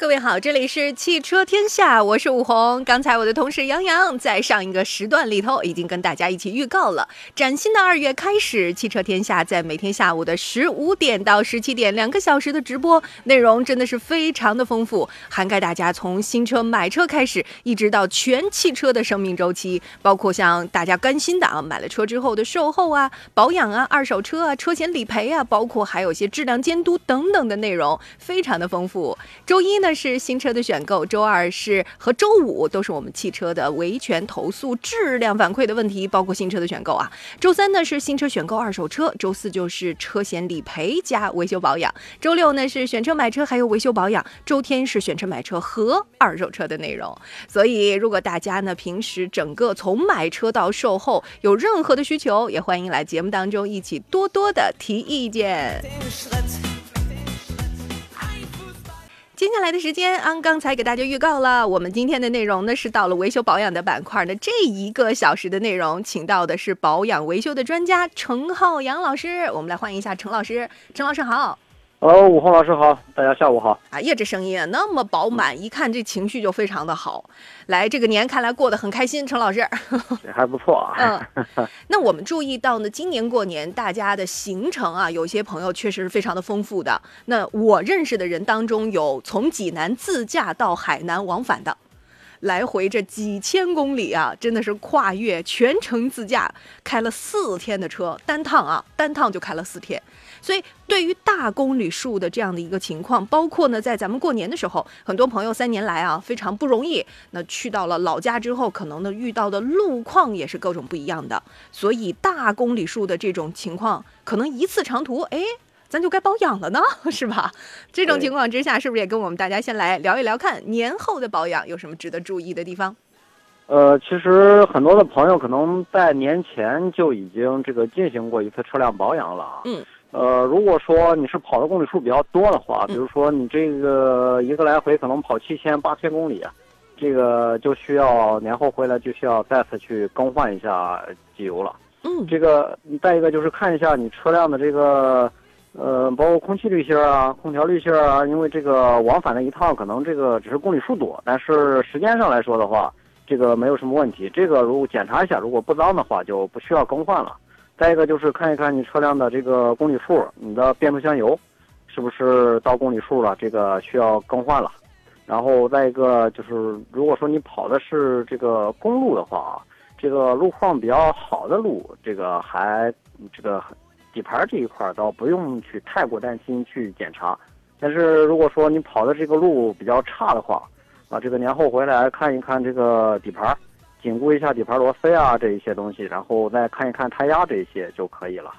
各位。好，这里是汽车天下，我是武红。刚才我的同事杨洋在上一个时段里头已经跟大家一起预告了，崭新的二月开始，汽车天下在每天下午的十五点到十七点两个小时的直播内容真的是非常的丰富，涵盖大家从新车买车开始，一直到全汽车的生命周期，包括像大家关心的啊，买了车之后的售后啊、保养啊、二手车啊、车险理赔啊，包括还有些质量监督等等的内容，非常的丰富。周一呢是新车的选购，周二是和周五都是我们汽车的维权投诉、质量反馈的问题，包括新车的选购啊。周三呢是新车选购、二手车，周四就是车险理赔加维修保养，周六呢是选车买车还有维修保养，周天是选车买车和二手车的内容。所以如果大家呢平时整个从买车到售后有任何的需求，也欢迎来节目当中一起多多的提意见。接下来的时间，啊，刚才给大家预告了，我们今天的内容呢是到了维修保养的板块那。这一个小时的内容，请到的是保养维修的专家程浩洋老师，我们来欢迎一下程老师。程老师好。呃，武红老师好，大家下午好。哎呀，这声音啊那么饱满，一看这情绪就非常的好。来，这个年看来过得很开心，陈老师。也还不错啊。嗯，那我们注意到呢，今年过年大家的行程啊，有些朋友确实是非常的丰富的。那我认识的人当中，有从济南自驾到海南往返的。来回这几千公里啊，真的是跨越全程自驾，开了四天的车，单趟啊，单趟就开了四天。所以，对于大公里数的这样的一个情况，包括呢，在咱们过年的时候，很多朋友三年来啊非常不容易，那去到了老家之后，可能呢遇到的路况也是各种不一样的。所以，大公里数的这种情况，可能一次长途，哎。咱就该保养了呢，是吧？这种情况之下，是不是也跟我们大家先来聊一聊，看年后的保养有什么值得注意的地方？呃，其实很多的朋友可能在年前就已经这个进行过一次车辆保养了啊。嗯。呃，如果说你是跑的公里数比较多的话，嗯比如说你这个一个来回可能跑七千、八千公里，这个就需要年后回来就需要再次去更换一下机油了。嗯，这个再一个就是看一下你车辆的这个，呃，包括空气滤芯啊、空调滤芯啊，因为这个往返的一趟可能这个只是公里数多，但是时间上来说的话，这个没有什么问题。这个如果检查一下，如果不脏的话，就不需要更换了。再一个就是看一看你车辆的这个公里数，你的变速箱油是不是到公里数了，这个需要更换了。然后再一个就是，如果说你跑的是这个公路的话，这个路况比较好的路，这个还这个底盘这一块倒不用去太过担心去检查。但是如果说你跑的这个路比较差的话，啊，这个年后回来看一看这个底盘，紧固一下底盘螺丝啊这一些东西，然后再看一看胎压这一些就可以了。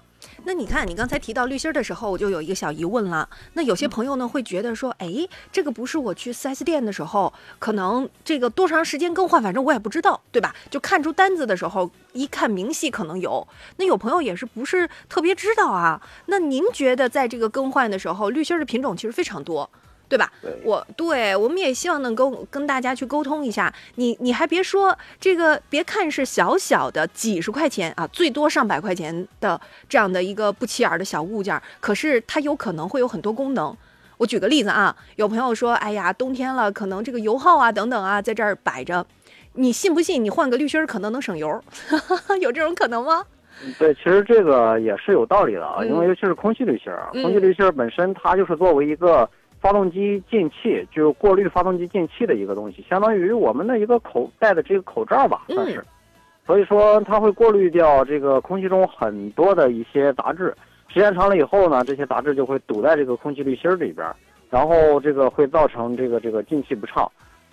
那你看，你刚才提到滤芯的时候，我就有一个小疑问了。那有些朋友呢会觉得说，哎，这个不是我去 4S 店的时候，可能这个多长时间更换，反正我也不知道，对吧？就看出单子的时候，一看明细可能有。那有朋友也是不是特别知道啊？那您觉得在这个更换的时候，滤芯儿的品种其实非常多。对吧？对我对我们也希望能够跟大家去沟通一下。你你还别说这个，别看是小小的几十块钱啊，最多上百块钱的这样的一个不起眼儿的小物件儿，可是它有可能会有很多功能。我举个例子啊，有朋友说，哎呀，冬天了，可能这个油耗啊等等啊，在这儿摆着，你信不信？你换个滤芯儿可能能省油，有这种可能吗？对，其实这个也是有道理的啊，嗯因为尤其是空气滤芯儿，嗯空气滤芯儿本身它就是作为一个发动机进气，就是过滤发动机进气的一个东西，相当于我们的一个口戴的这个口罩吧，算是。嗯所以说它会过滤掉这个空气中很多的一些杂质，时间长了以后呢，这些杂质就会堵在这个空气滤芯儿里边儿，然后这个会造成这个这个进气不畅。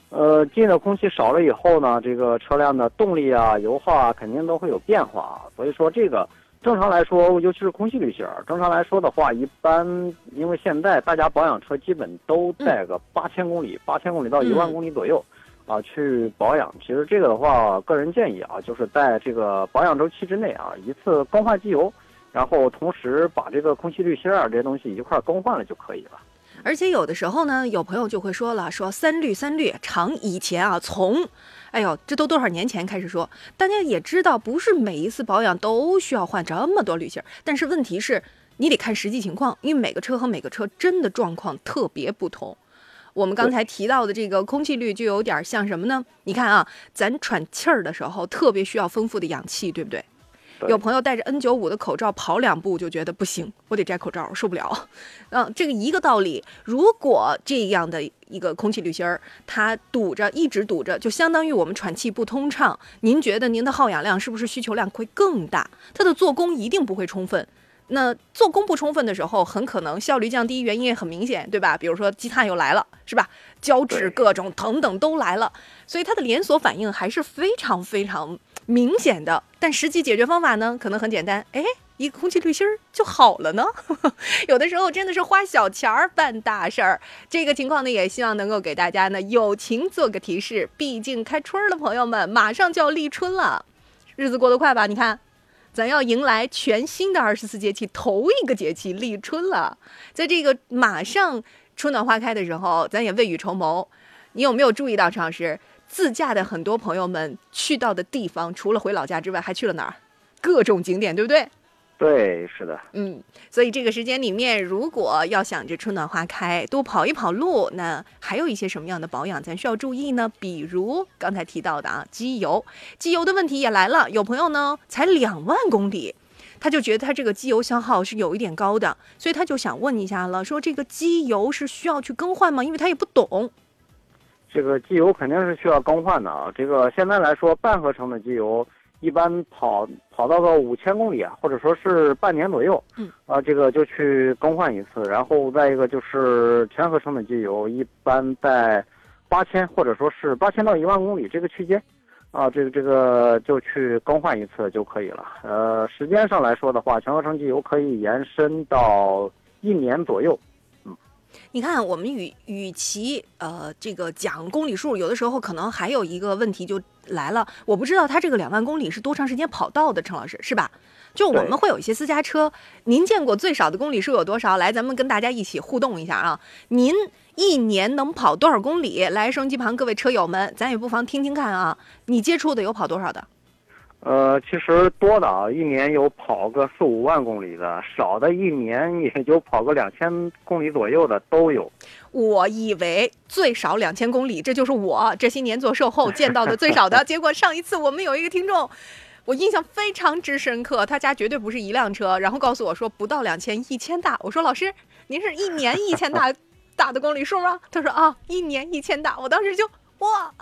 呃，进的空气少了以后呢，这个车辆的动力啊、油耗啊，肯定都会有变化啊。所以说，这个正常来说，尤其是空气滤芯儿，正常来说的话，一般因为现在大家保养车基本都在个八千公里、八千公里到一万公里左右。啊，去保养，其实这个的话，个人建议啊，就是在这个保养周期之内啊，一次更换机油，然后同时把这个空气滤芯儿啊这些东西一块儿更换了就可以了。而且有的时候呢，有朋友就会说了，说三滤三滤，常以前啊，从，哎呦，这都多少年前开始说，大家也知道，不是每一次保养都需要换这么多滤芯儿，但是问题是，你得看实际情况，因为每个车和每个车真的状况特别不同。我们刚才提到的这个空气滤就有点像什么呢？你看啊，咱喘气儿的时候特别需要丰富的氧气，对不对？对有朋友戴着 N95 的口罩跑两步就觉得不行，我得摘口罩，受不了。嗯，这个一个道理。如果这样的一个空气滤芯儿，它堵着，一直堵着，就相当于我们喘气不通畅。您觉得您的耗氧量是不是需求量会更大？它的做工一定不会充分。那做工不充分的时候，很可能效率降低，原因也很明显，对吧？比如说积碳又来了，是吧？胶质各种等等都来了，所以它的连锁反应还是非常非常明显的。但实际解决方法呢，可能很简单，哎，一个空气滤芯儿就好了呢。有的时候真的是花小钱儿办大事儿。这个情况呢，也希望能够给大家呢友情做个提示。毕竟开春儿了，朋友们，马上就要立春了，日子过得快吧？你看。咱要迎来全新的二十四节气头一个节气立春了，在这个马上春暖花开的时候，咱也未雨绸缪。你有没有注意到，陈老师自驾的很多朋友们去到的地方，除了回老家之外，还去了哪儿？各种景点，对不对？对，是的，嗯，所以这个时间里面，如果要想着春暖花开，多跑一跑路，那还有一些什么样的保养咱需要注意呢？比如刚才提到的啊，机油，机油的问题也来了。有朋友呢才两万公里，他就觉得他这个机油消耗是有一点高的，所以他就想问一下了，说这个机油是需要去更换吗？因为他也不懂。这个机油肯定是需要更换的啊。这个现在来说，半合成的机油一般跑跑到个五千公里啊，或者说是半年左右，嗯，啊，这个就去更换一次。然后再一个就是全合成的机油，一般在八千或者说是八千到一万公里这个区间，啊，这个这个就去更换一次就可以了。呃，时间上来说的话，全合成机油可以延伸到一年左右。你看，我们与与其呃这个讲公里数，有的时候可能还有一个问题就来了，我不知道他这个两万公里是多长时间跑到的，陈老师是吧？就我们会有一些私家车，您见过最少的公里数有多少？来，咱们跟大家一起互动一下啊！您一年能跑多少公里？来，收音机旁各位车友们，咱也不妨听听看啊，你接触的有跑多少的？呃，其实多的啊，一年有跑个四五万公里的，少的一年也就跑个两千公里左右的都有。我以为最少两千公里，这就是我这些年做售后见到的最少的。结果上一次我们有一个听众，我印象非常之深刻，他家绝对不是一辆车，然后告诉我说不到两千，一千大。我说老师，您是一年一千大 大的公里数吗？他说啊，一年一千大。我当时就哇。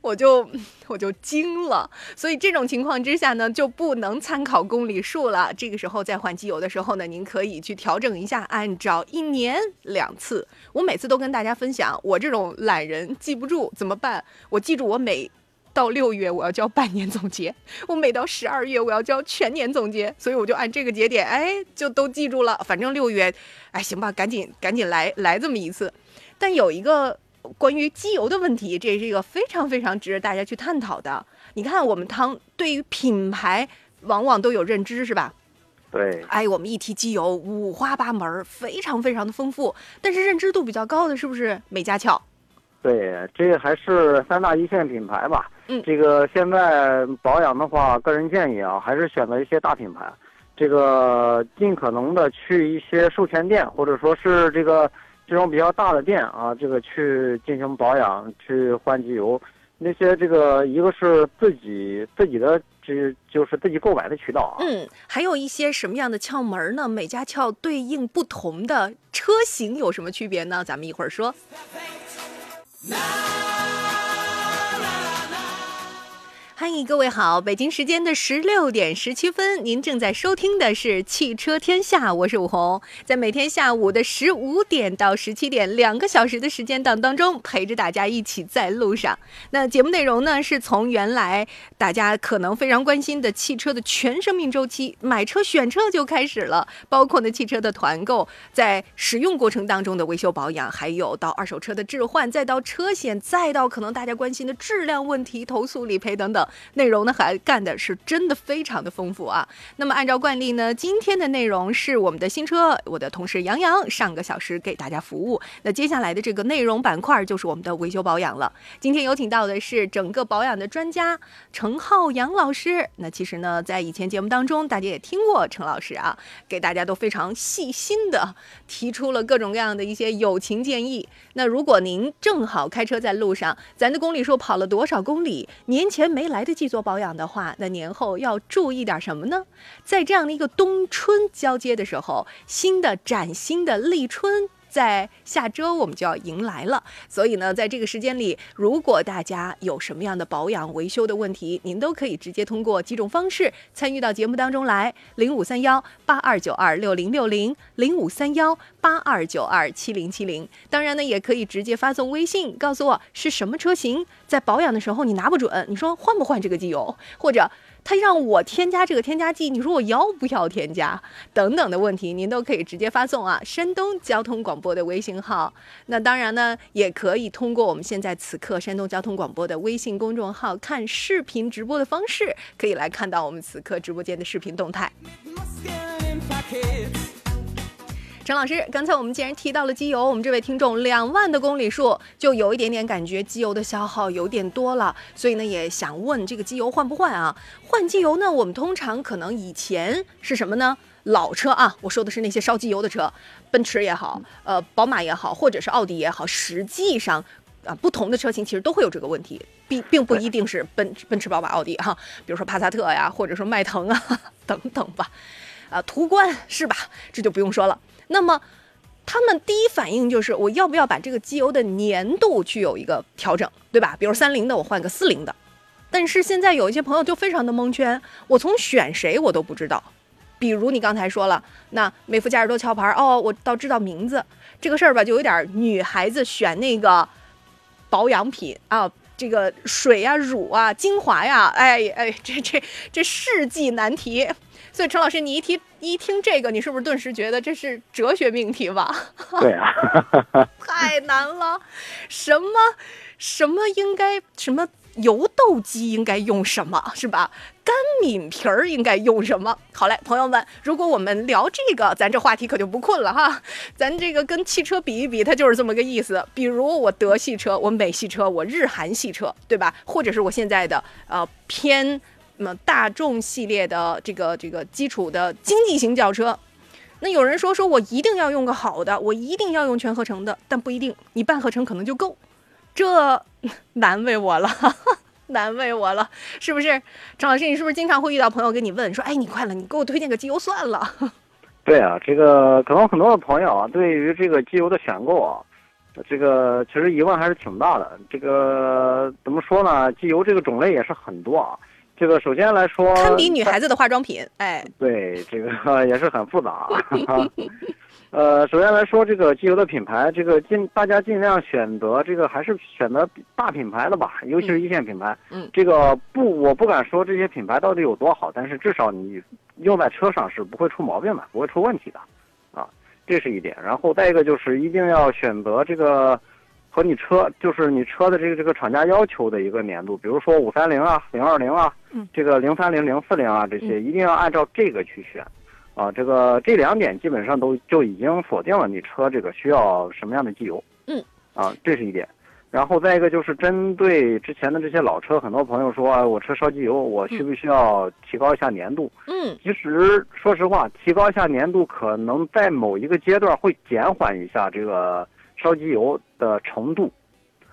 我就我就惊了，所以这种情况之下呢，就不能参考公里数了。这个时候在换机油的时候呢，您可以去调整一下，按照一年两次。我每次都跟大家分享，我这种懒人记不住怎么办？我记住我每到六月我要交半年总结，我每到十二月我要交全年总结，所以我就按这个节点，哎，就都记住了。反正六月，哎，行吧，赶紧赶紧来来这么一次。但有一个。关于机油的问题，这是一个非常非常值得大家去探讨的。你看，我们汤对于品牌往往都有认知，是吧？对，哎，我们一提机油，五花八门，非常非常的丰富。但是认知度比较高的是不是美加壳？对，这个还是三大一线品牌吧。嗯这个现在保养的话，个人建议啊，还是选择一些大品牌，这个尽可能的去一些授权店，或者说是这个这种比较大的店啊，这个去进行保养，去换机油。那些这个一个是自己自己的，这就是自己购买的渠道啊。嗯，还有一些什么样的窍门呢？每家窍对应不同的车型有什么区别呢？咱们一会儿说。欢迎各位好，北京时间的十六点十七分，您正在收听的是汽车天下，我是武红，在每天下午的十五点到十七点两个小时的时间档当中，陪着大家一起在路上。那节目内容呢，是从原来大家可能非常关心的汽车的全生命周期，买车选车就开始了，包括呢汽车的团购，在使用过程当中的维修保养，还有到二手车的置换，再到车险，再到可能大家关心的质量问题、投诉理赔等等。内容呢还干的是真的非常的丰富啊。那么按照惯例呢，今天的内容是我们的新车，我的同事杨洋上个小时给大家服务。那接下来的这个内容板块就是我们的维修保养了。今天有请到的是整个保养的专家程浩洋老师。那其实呢，在以前节目当中，大家也听过程老师啊，给大家都非常细心的提出了各种各样的一些友情建议。那如果您正好开车在路上，咱的公里数跑了多少公里，年前没来来得及做保养的话，那年后要注意点什么呢？在这样的一个冬春交接的时候，新的崭新的立春。在下周我们就要迎来了，所以呢，在这个时间里，如果大家有什么样的保养维修的问题，您都可以直接通过几种方式参与到节目当中来：零五三幺八二九二六零六零，零五三幺八二九二七零七零。当然呢，也可以直接发送微信告诉我是什么车型，在保养的时候你拿不准，你说换不换这个机油，或者。他让我添加这个添加剂，你说我要不要添加？等等的问题，您都可以直接发送啊，山东交通广播的微信号。那当然呢，也可以通过我们现在此刻山东交通广播的微信公众号看视频直播的方式，可以来看到我们此刻直播间的视频动态。陈老师，刚才我们既然提到了机油，我们这位听众两万的公里数，就有一点点感觉机油的消耗有点多了，所以呢也想问这个机油换不换啊？换机油呢，我们通常可能以前是什么呢？老车啊，我说的是那些烧机油的车，奔驰也好，呃，宝马也好，或者是奥迪也好，实际上啊，不同的车型其实都会有这个问题，并并不一定是奔奔驰、宝马、奥迪哈，比如说帕萨特呀，或者说迈腾啊 等等吧，啊，途观是吧？这就不用说了。那么，他们第一反应就是我要不要把这个机油的粘度去有一个调整，对吧？比如三零的，我换个四零的。但是现在有一些朋友就非常的蒙圈，我从选谁我都不知道。比如你刚才说了，那美孚嘉实多壳牌，哦，我倒知道名字。这个事儿吧，就有点女孩子选那个保养品啊，这个水呀、乳啊、精华呀，哎哎，这这这世纪难题。所以陈老师，你一提一听这个，你是不是顿时觉得这是哲学命题吧？对啊，太难了。什么什么应该什么油豆机应该用什么是吧？干敏皮儿应该用什么？好嘞，朋友们，如果我们聊这个，咱这话题可就不困了哈。咱这个跟汽车比一比，它就是这么个意思。比如我德系车，我美系车，我日韩系车，对吧？或者是我现在的呃偏。那么大众系列的这个这个基础的经济型轿车，那有人说说我一定要用个好的，我一定要用全合成的，但不一定，你半合成可能就够，这难为我了，难为我了，是不是？张老师，你是不是经常会遇到朋友跟你问说，哎，你快了，你给我推荐个机油算了？对啊，这个可能很多的朋友啊，对于这个机油的选购啊，这个其实疑问还是挺大的。这个怎么说呢？机油这个种类也是很多啊。这个首先来说，堪比女孩子的化妆品，哎，对，这个 也是很复杂。呃，首先来说，这个机油的品牌，这个尽大家尽量选择这个还是选择大品牌的吧，尤其是一线品牌。嗯，这个不，我不敢说这些品牌到底有多好，但是至少你用在车上是不会出毛病的，不会出问题的，啊，这是一点。然后再一个就是一定要选择这个。和你车就是你车的这个这个厂家要求的一个年度，比如说五三零啊、零二零啊，这个零三零、零四零啊这些，一定要按照这个去选，啊，这个这两点基本上都就已经锁定了你车这个需要什么样的机油，嗯，啊，这是一点，然后再一个就是针对之前的这些老车，很多朋友说我车烧机油，我需不需要提高一下粘度？嗯，其实说实话，提高一下粘度可能在某一个阶段会减缓一下这个。烧机油的程度，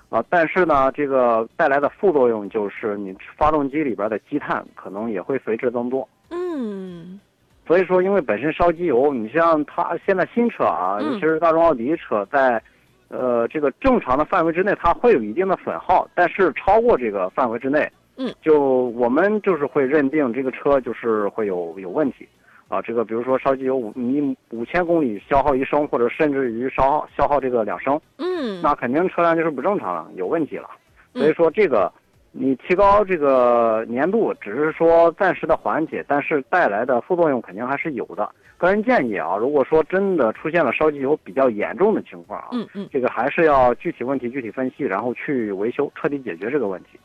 啊，但是呢，这个带来的副作用就是你发动机里边的积碳可能也会随之增多。嗯，所以说，因为本身烧机油，你像它现在新车啊，尤其是大众奥迪车，在呃这个正常的范围之内，它会有一定的损耗，但是超过这个范围之内，嗯，就我们就是会认定这个车就是会有有问题。啊，这个比如说烧机油五你五千公里消耗一升，或者甚至于消耗消耗这个两升，嗯，那肯定车辆就是不正常了，有问题了。所以说这个你提高这个粘度，只是说暂时的缓解，但是带来的副作用肯定还是有的。个人建议啊，如果说真的出现了烧机油比较严重的情况啊，嗯嗯，这个还是要具体问题具体分析，然后去维修，彻底解决这个问题。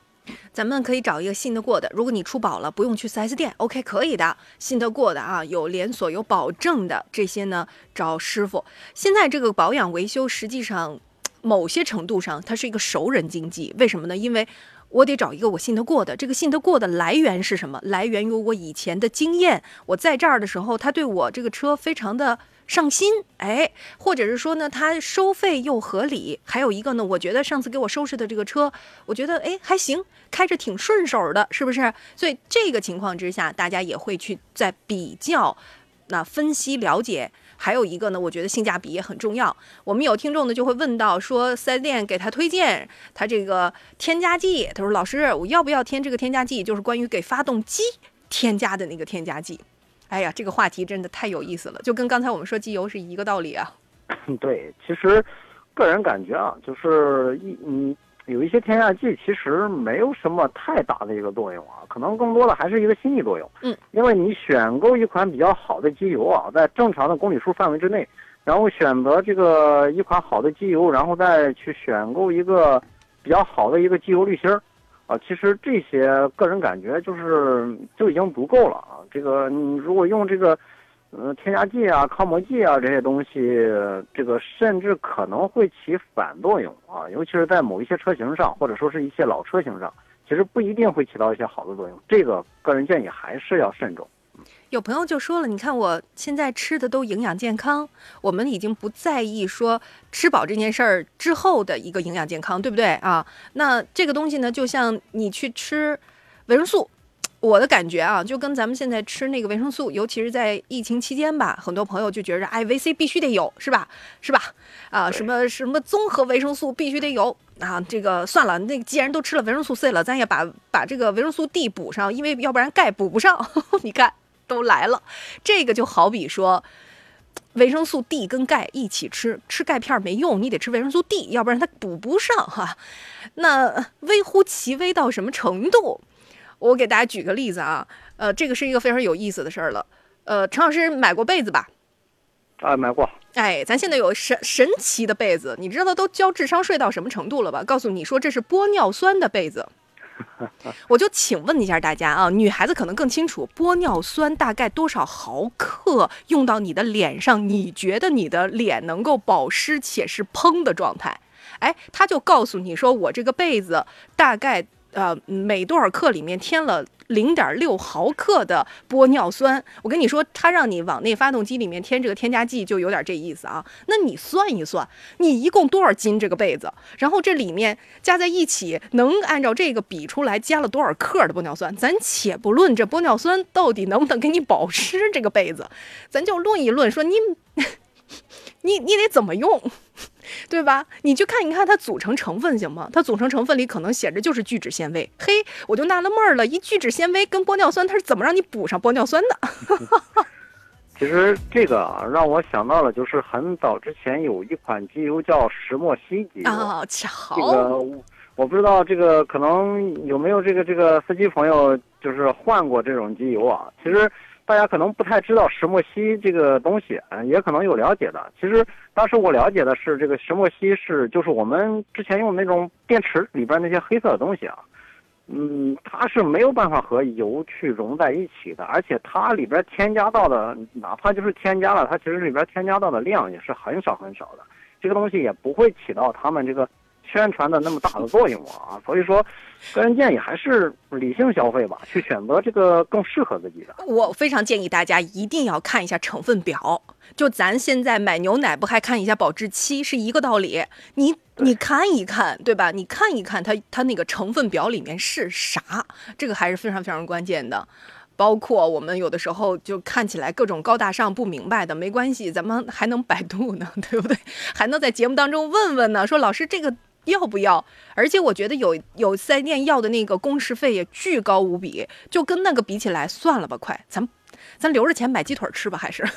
咱们可以找一个信得过的。如果你出保了，不用去 4S 店，OK，可以的，信得过的啊，有连锁、有保证的这些呢，找师傅。现在这个保养维修，实际上某些程度上，它是一个熟人经济。为什么呢？因为我得找一个我信得过的。这个信得过的来源是什么？来源于我以前的经验。我在这儿的时候，他对我这个车非常的。上心，哎，或者是说呢，他收费又合理，还有一个呢，我觉得上次给我收拾的这个车，我觉得哎还行，开着挺顺手的，是不是？所以这个情况之下，大家也会去在比较，那分析了解。还有一个呢，我觉得性价比也很重要。我们有听众呢就会问到说，四 S 店给他推荐他这个添加剂，他说老师，我要不要添这个添加剂？就是关于给发动机添加的那个添加剂。哎呀，这个话题真的太有意思了，就跟刚才我们说机油是一个道理啊。对，其实个人感觉啊，就是一嗯，有一些添加剂其实没有什么太大的一个作用啊，可能更多的还是一个心理作用。嗯，因为你选购一款比较好的机油啊，在正常的公里数范围之内，然后选择这个一款好的机油，然后再去选购一个比较好的一个机油滤芯儿。啊，其实这些个人感觉就是就已经足够了啊。这个你如果用这个，呃，添加剂啊、抗磨剂啊这些东西，这个甚至可能会起反作用啊。尤其是在某一些车型上，或者说是一些老车型上，其实不一定会起到一些好的作用。这个个人建议还是要慎重。有朋友就说了，你看我现在吃的都营养健康，我们已经不在意说吃饱这件事儿之后的一个营养健康，对不对啊？那这个东西呢，就像你去吃维生素，我的感觉啊，就跟咱们现在吃那个维生素，尤其是在疫情期间吧，很多朋友就觉着，哎，维 C 必须得有，是吧？是吧？啊，什么什么综合维生素必须得有啊？这个算了，那既然都吃了维生素 C 了，咱也把把这个维生素 D 补上，因为要不然钙补不上。你看。都来了，这个就好比说，维生素 D 跟钙一起吃，吃钙片没用，你得吃维生素 D，要不然它补不上哈。那微乎其微到什么程度？我给大家举个例子啊，呃，这个是一个非常有意思的事儿了。呃，陈老师买过被子吧？啊，买过。哎，咱现在有神神奇的被子，你知道都交智商税到什么程度了吧？告诉你说这是玻尿酸的被子。我就请问一下大家啊，女孩子可能更清楚，玻尿酸大概多少毫克用到你的脸上，你觉得你的脸能够保湿且是嘭的状态？哎，他就告诉你说，我这个被子大概。呃，每多少克里面添了零点六毫克的玻尿酸？我跟你说，它让你往那发动机里面添这个添加剂，就有点这意思啊。那你算一算，你一共多少斤这个被子？然后这里面加在一起，能按照这个比出来加了多少克的玻尿酸？咱且不论这玻尿酸到底能不能给你保湿这个被子，咱就论一论，说你。你你得怎么用，对吧？你去看一看它组成成分行吗？它组成成分里可能写着就是聚酯纤维。嘿，我就纳了闷儿了，一聚酯纤维跟玻尿酸，它是怎么让你补上玻尿酸的？其实这个啊，让我想到了，就是很早之前有一款机油叫石墨烯机油。啊，好。这个我不知道，这个可能有没有这个这个司机朋友就是换过这种机油啊？其实。大家可能不太知道石墨烯这个东西，嗯，也可能有了解的。其实当时我了解的是，这个石墨烯是就是我们之前用那种电池里边那些黑色的东西啊，嗯，它是没有办法和油去融在一起的，而且它里边添加到的，哪怕就是添加了，它其实里边添加到的量也是很少很少的，这个东西也不会起到他们这个。宣传的那么大的作用啊，所以说，个人建议还是理性消费吧，去选择这个更适合自己的。我非常建议大家一定要看一下成分表，就咱现在买牛奶不还看一下保质期是一个道理，你你看一看，对吧？你看一看它它那个成分表里面是啥，这个还是非常非常关键的。包括我们有的时候就看起来各种高大上不明白的，没关系，咱们还能百度呢，对不对？还能在节目当中问问呢，说老师这个。要不要？而且我觉得有有四 S 店要的那个工时费也巨高无比，就跟那个比起来，算了吧，快，咱咱留着钱买鸡腿吃吧，还是。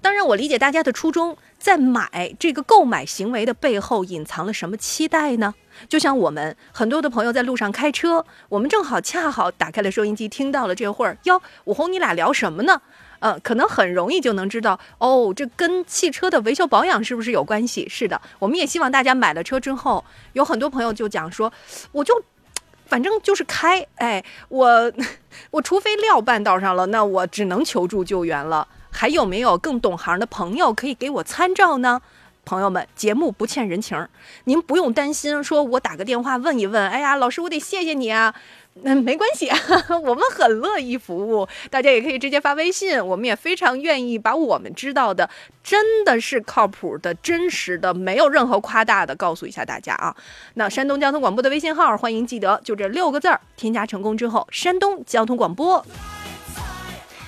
当然，我理解大家的初衷，在买这个购买行为的背后隐藏了什么期待呢？就像我们很多的朋友在路上开车，我们正好恰好打开了收音机，听到了这会儿，哟，武红你俩聊什么呢？呃，可能很容易就能知道哦，这跟汽车的维修保养是不是有关系？是的，我们也希望大家买了车之后，有很多朋友就讲说，我就。反正就是开，哎，我 我除非撂半道上了，那我只能求助救援了。还有没有更懂行的朋友可以给我参照呢？朋友们，节目不欠人情，您不用担心，说我打个电话问一问，哎呀，老师，我得谢谢你啊。那，没关系，我们很乐意服务，大家也可以直接发微信，我们也非常愿意把我们知道的，真的是靠谱的、真实的，没有任何夸大的，告诉一下大家啊。那山东交通广播的微信号，欢迎记得就这六个字儿，添加成功之后，山东交通广播。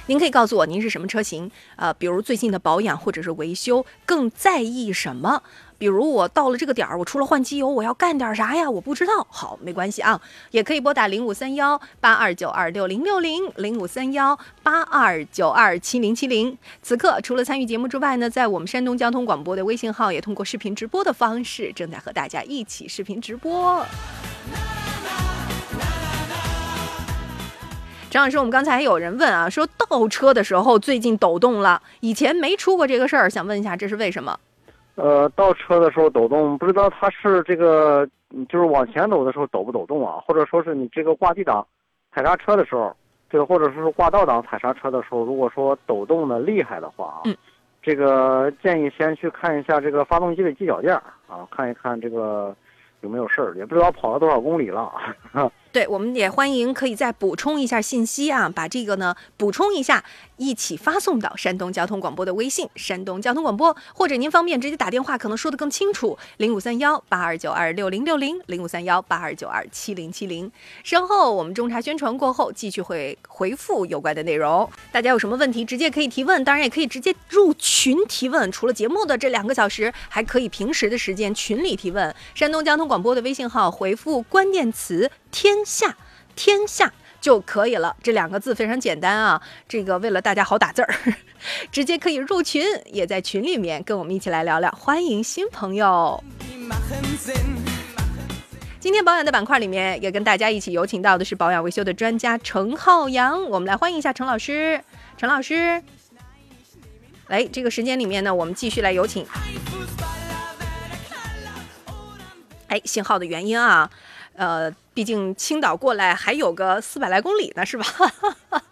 您可以告诉我您是什么车型？呃，比如最近的保养或者是维修，更在意什么？比如我到了这个点儿，我除了换机油，我要干点啥呀？我不知道。好，没关系啊，也可以拨打零五三幺八二九二六零六零零五三幺八二九二七零七零。此刻除了参与节目之外呢，在我们山东交通广播的微信号也通过视频直播的方式，正在和大家一起视频直播。张老师，我们刚才还有人问啊，说倒车的时候最近抖动了，以前没出过这个事儿，想问一下这是为什么？呃，倒车的时候抖动，不知道它是这个，嗯就是往前走的时候抖不抖动啊？或者说是你这个挂 D 档踩刹车的时候，这个或者说是挂倒档踩刹车的时候，如果说抖动的厉害的话啊，嗯这个建议先去看一下这个发动机的机脚垫啊，看一看这个有没有事儿，也不知道跑了多少公里了。对，我们也欢迎可以再补充一下信息啊，把这个呢补充一下，一起发送到山东交通广播的微信，山东交通广播，或者您方便直接打电话，可能说的更清楚，零五三幺八二九二六零六零，零五三幺八二九二七零七零。稍后我们中茶宣传过后，继续会回复有关的内容。大家有什么问题，直接可以提问，当然也可以直接入群提问。除了节目的这两个小时，还可以平时的时间群里提问。山东交通广播的微信号回复关键词“天下”，天下。就可以了，这两个字非常简单啊。这个为了大家好打字儿，直接可以入群，也在群里面跟我们一起来聊聊。欢迎新朋友。今天保养的板块里面，也跟大家一起有请到的是保养维修的专家程浩洋，我们来欢迎一下程老师。程老师，来这个时间里面呢，我们继续来有请。哎，信号的原因啊，呃，毕竟青岛过来还有个四百来公里呢，是吧？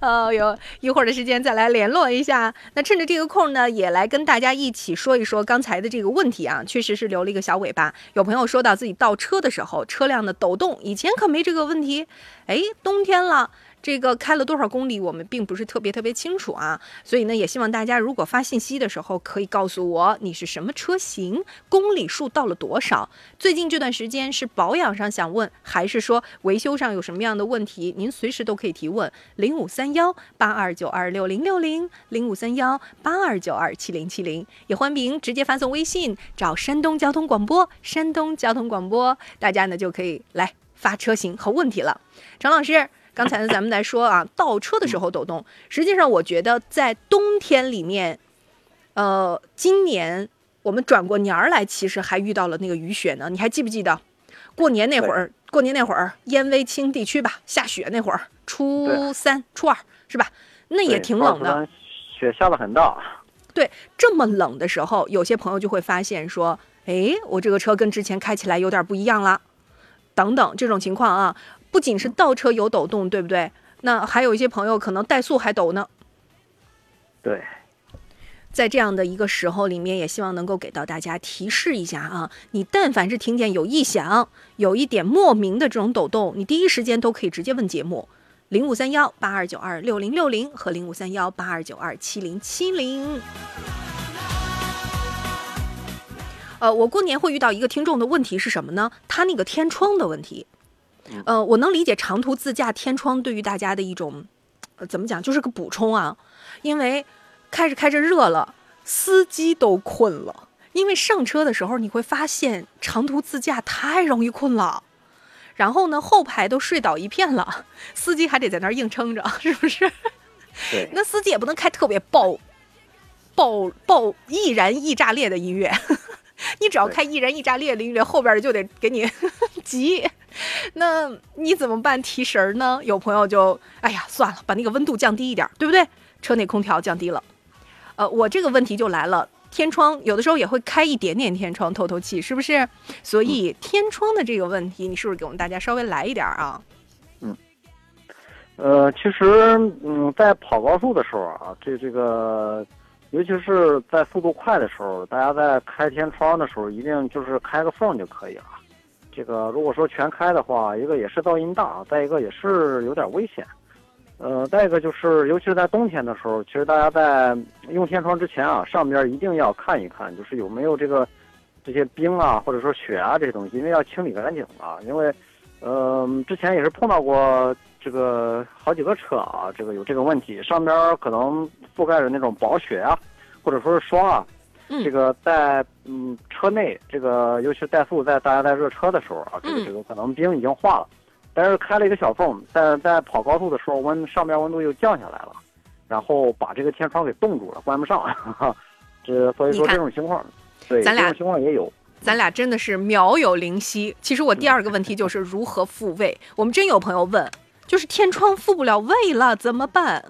呃，有一会儿的时间再来联络一下。那趁着这个空呢，也来跟大家一起说一说刚才的这个问题啊，确实是留了一个小尾巴。有朋友说到自己倒车的时候，车辆的抖动，以前可没这个问题。哎，冬天了。这个开了多少公里，我们并不是特别特别清楚啊，所以呢，也希望大家如果发信息的时候，可以告诉我你是什么车型，公里数到了多少。最近这段时间是保养上想问，还是说维修上有什么样的问题？您随时都可以提问，零五三幺八二九二六零六零，零五三幺八二九二七零七零，也欢迎直接发送微信找山东交通广播，山东交通广播，大家呢就可以来发车型和问题了。程老师。刚才呢，咱们来说啊，倒车的时候抖动。实际上，我觉得在冬天里面，呃，今年我们转过年儿来，其实还遇到了那个雨雪呢。你还记不记得过年那会儿？过年那会儿，燕威清地区吧，下雪那会儿，初三、初二是吧？那也挺冷的，雪下的很大。对，这么冷的时候，有些朋友就会发现说，哎，我这个车跟之前开起来有点不一样了，等等这种情况啊。不仅是倒车有抖动，对不对？那还有一些朋友可能怠速还抖呢。对，在这样的一个时候里面，也希望能够给到大家提示一下啊，你但凡是听见有异响，有一点莫名的这种抖动，你第一时间都可以直接问节目，零五三幺八二九二六零六零和零五三幺八二九二七零七零。呃，我过年会遇到一个听众的问题是什么呢？他那个天窗的问题。呃，我能理解长途自驾天窗对于大家的一种，呃，怎么讲，就是个补充啊。因为开着开着热了，司机都困了。因为上车的时候你会发现长途自驾太容易困了，然后呢后排都睡倒一片了，司机还得在那儿硬撑着，是不是？对。那司机也不能开特别爆、爆爆易燃易炸裂的音乐，你只要开一人一炸裂的音乐，后边的就得给你 急。那你怎么办提神儿呢？有朋友就哎呀，算了，把那个温度降低一点，对不对？车内空调降低了。呃，我这个问题就来了，天窗有的时候也会开一点点天窗透透气，是不是？所以天窗的这个问题，你是不是给我们大家稍微来一点啊？嗯？呃，其实，嗯，在跑高速的时候啊，这这个，尤其是在速度快的时候，大家在开天窗的时候，一定就是开个缝就可以了。这个如果说全开的话，一个也是噪音大，再一个也是有点危险。呃，再一个就是，尤其是在冬天的时候，其实大家在用天窗之前啊，上边一定要看一看，就是有没有这个这些冰啊，或者说雪啊这些东西，因为要清理干净啊。因为，呃，之前也是碰到过这个好几个车啊，这个有这个问题，上边可能覆盖着那种薄雪啊，或者说是霜啊。嗯这个在嗯车内，这个尤其是怠速，在大家在热车的时候啊，这个嗯这个可能冰已经化了，但是开了一个小缝，在在跑高速的时候温上边温度又降下来了，然后把这个天窗给冻住了，关不上。这所以说这种情况，对咱俩这种情况也有。咱俩真的是秒有灵犀。其实我第二个问题就是如何复位。我们真有朋友问，就是天窗复不了位了，怎么办？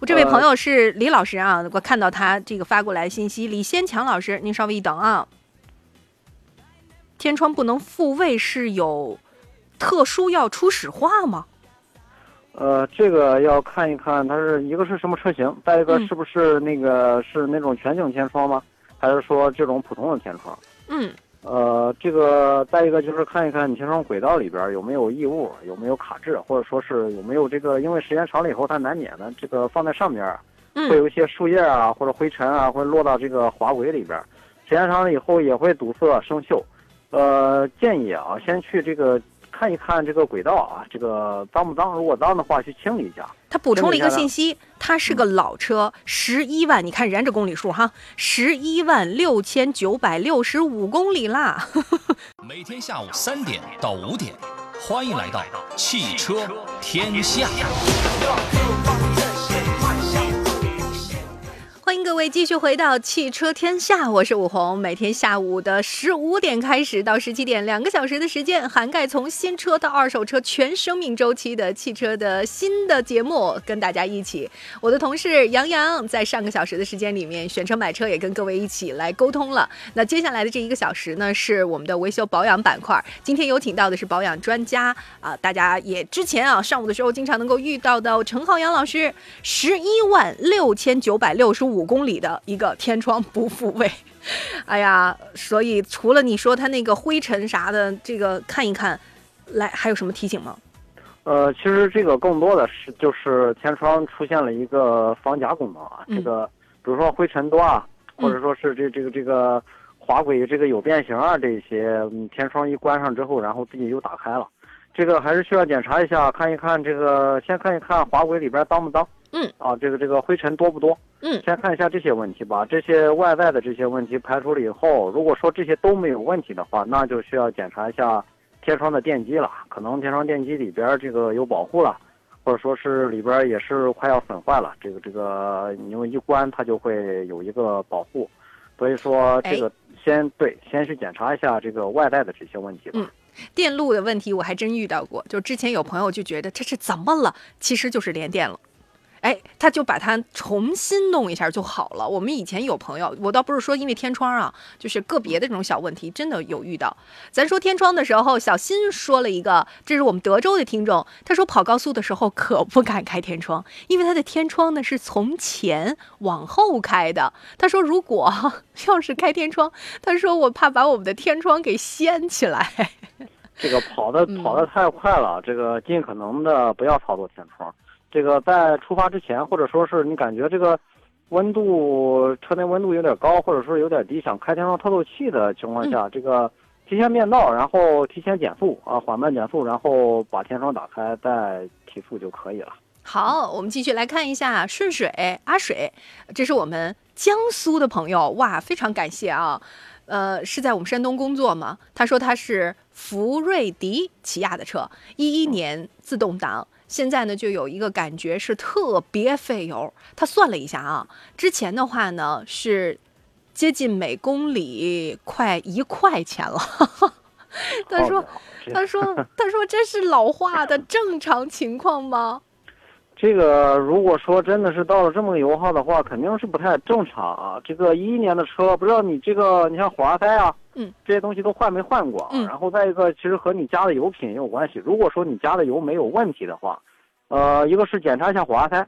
我这位朋友是李老师啊，我看到他这个发过来信息，李先强老师，您稍微一等啊。天窗不能复位是有特殊要初始化吗？呃，这个要看一看，它是一个是什么车型，再一个嗯是不是那个是那种全景天窗吗？还是说这种普通的天窗？嗯呃，这个再一个就是看一看你天窗轨道里边有没有异物，有没有卡滞，或者说是有没有这个，因为时间长了以后，它难免的这个放在上面会嗯有一些树叶啊或者灰尘啊会落到这个滑轨里边，时间长了以后也会堵塞生锈。呃，建议啊，先去这个看一看这个轨道啊，这个脏不脏？如果脏的话，去清理一下。他补充了一个信息，它是个老车，十一万，你看人家这公里数哈，十一万六千九百六十五公里啦。每天下午三点到五点，欢迎来到汽车天下。欢迎各位继续回到汽车天下，我是武红。每天下午的十五点开始到十七点，两个小时的时间，涵盖从新车到二手车全生命周期的汽车的新的节目，跟大家一起。我的同事杨洋在上个小时的时间里面，选车买车也跟各位一起来沟通了。那接下来的这一个小时呢，是我们的维修保养板块。今天有请到的是保养专家啊，大家也之前啊上午的时候经常能够遇到的陈浩洋老师，十一万六千九百六十五公里的一个天窗不复位。哎呀，所以除了你说它那个灰尘啥的，这个看一看，来还有什么提醒吗？呃，其实这个更多的是就是天窗出现了一个防夹功能啊，嗯这个比如说灰尘多啊，或者说是这这个这个滑轨这个有变形啊这些，嗯天窗一关上之后，然后自己又打开了，这个还是需要检查一下，看一看这个先看一看滑轨里边脏不脏，嗯，啊，这个这个灰尘多不多，嗯。先看一下这些问题吧，这些外在的这些问题排除了以后，如果说这些都没有问题的话，那就需要检查一下天窗的电机了，可能天窗电机里边这个有保护了，或者说是里边也是快要损坏了，这个这个你用一关它就会有一个保护，所以说这个先对先去检查一下这个外在的这些问题吧。嗯电路的问题我还真遇到过，就之前有朋友就觉得这是怎么了，其实就是连电了。哎，他就把它重新弄一下就好了。我们以前有朋友，我倒不是说因为天窗啊，就是个别的这种小问题，真的有遇到。咱说天窗的时候，小新说了一个，这是我们德州的听众，他说跑高速的时候可不敢开天窗，因为他的天窗呢是从前往后开的。他说如果 要是开天窗，他说我怕把我们的天窗给掀起来。这个跑的跑的太快了，这个尽可能的不要操作天窗。这个在出发之前，或者说是你感觉这个温度车内温度有点高，或者说有点低，想开天窗透透气的情况下，这个提前变道，然后提前减速啊，缓慢减速，然后把天窗打开，再提速就可以了。好，我们继续来看一下顺水阿水，这是我们江苏的朋友，哇，非常感谢啊。呃，是在我们山东工作吗？他说他是福瑞迪起亚的车，一一年自动挡，现在呢就有一个感觉是特别费油。他算了一下啊，之前的话呢是接近每公里快一块钱了。他说他说 他说这是老化的正常情况吗？这个如果说真的是到了这么个油耗的话，肯定是不太正常啊。这个一一年的车，不知道你这个，你像火花塞啊，嗯，这些东西都换没换过？嗯然后再一个，其实和你加的油品也有关系。如果说你加的油没有问题的话，呃，一个是检查一下火花塞，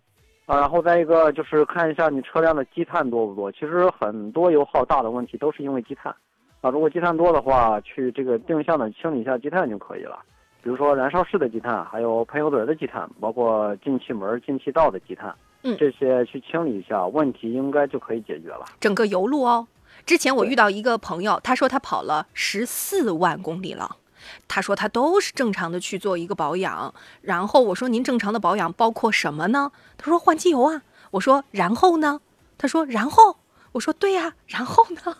啊，然后再一个就是看一下你车辆的积碳多不多。其实很多油耗大的问题都是因为积碳，啊，如果积碳多的话，去这个定向的清理一下积碳就可以了。比如说燃烧室的积碳，还有喷油嘴的积碳，包括进气门、进气道的积碳，嗯这些去清理一下，问题应该就可以解决了。整个油路哦。之前我遇到一个朋友，他说他跑了十四万公里了。他说他都是正常的去做一个保养，然后我说您正常的保养包括什么呢？他说换机油啊。我说然后呢？他说然后。我说对呀、然后呢？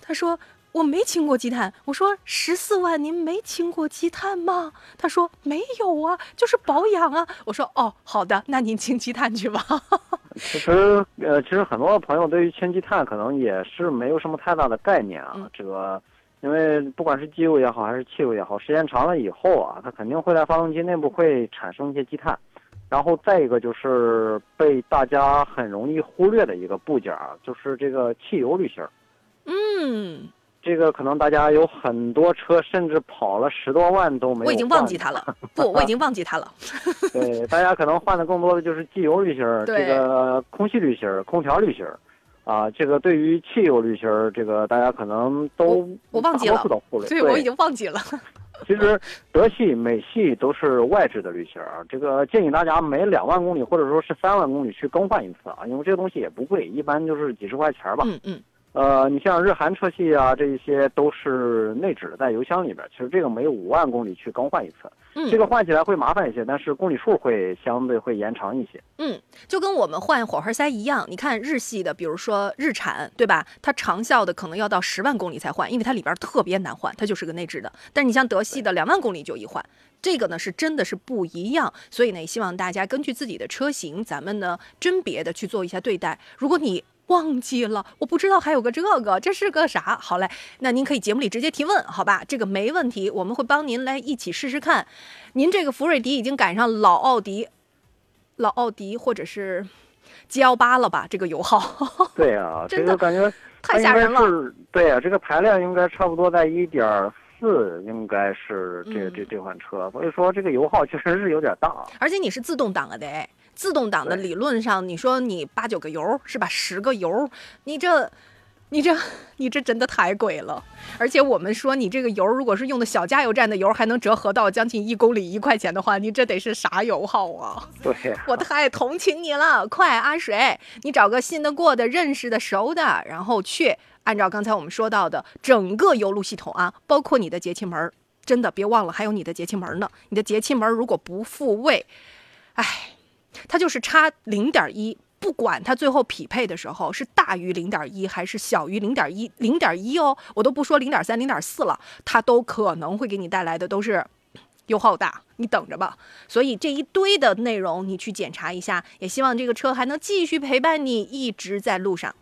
他说我没清过积碳。我说十四万您没清过积碳吗？他说没有啊，就是保养啊。我说哦，好的，那您清积碳去吧。其实，呃，其实很多朋友对于清积碳可能也是没有什么太大的概念啊。嗯这个，因为不管是机油也好，还是汽油也好，时间长了以后啊，它肯定会在发动机内部会产生一些积碳。然后再一个就是被大家很容易忽略的一个部件啊，就是这个汽油滤芯儿。嗯，这个可能大家有很多车，甚至跑了十多万都没有。我已经忘记它了。不，我已经忘记它了。对，大家可能换的更多的就是机油滤芯儿，这个空气滤芯儿、空调滤芯儿，啊，这个对于汽油滤芯儿，这个大家可能都我忘记了。对，我已经忘记了。其实德系、美系都是外置的滤芯儿啊，这个建议大家每两万公里或者说是三万公里去更换一次啊，因为这个东西也不贵，一般就是几十块钱儿吧。嗯嗯，呃，你像日韩车系啊，这一些都是内置的，在油箱里边儿。其实这个每五万公里去更换一次，嗯这个换起来会麻烦一些，但是公里数会相对会延长一些。嗯，就跟我们换火花塞一样，你看日系的，比如说日产，对吧？它长效的可能要到十万公里才换，因为它里边特别难换，它就是个内置的。但是你像德系的，两万公里就一换，这个呢是真的是不一样。所以呢，也希望大家根据自己的车型，咱们呢甄别的去做一下对待。如果你忘记了，我不知道还有个这个，这是个啥？好嘞，那您可以节目里直接提问，好吧？这个没问题，我们会帮您来一起试试看。您这个福瑞迪已经赶上老奥迪老奥迪或者是 G L 八了吧？这个油耗对啊，这个感觉太吓人了。了。对啊，这个排量应该差不多在一点四，应该是这嗯这这款车，所以说这个油耗确实是有点大。而且你是自动挡的，得自动挡的，理论上你说你八九个油是吧？十个油，你这。你这，你这真的太贵了，而且我们说你这个油，如果是用的小加油站的油，还能折合到将近一公里一块钱的话，你这得是啥油耗啊？对，我太同情你了，快阿水，你找个信得过的、认识的、熟的，然后去按照刚才我们说到的整个油路系统啊，包括你的节气门儿，真的别忘了还有你的节气门儿呢。你的节气门儿如果不复位，哎，它就是差零点一。不管它最后匹配的时候是大于零点一还是小于零点一，零点一哦，我都不说零点三、零点四了，它都可能会给你带来的都是油耗大，你等着吧。所以这一堆的内容你去检查一下，也希望这个车还能继续陪伴你一直在路上。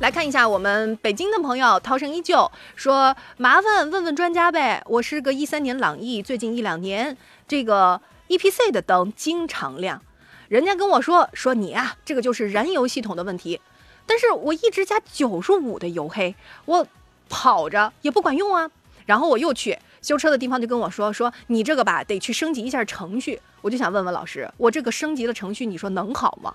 来看一下我们北京的朋友涛声依旧说，麻烦问问专家呗，我是个一三年朗逸，最近一两年这个 EPC 的灯经常亮，人家跟我说说你啊，这个就是燃油系统的问题，但是我一直加九十五的油黑，我跑着也不管用啊。然后我又去修车的地方就跟我说说你这个吧得去升级一下程序，我就想问问老师，我这个升级的程序你说能好吗？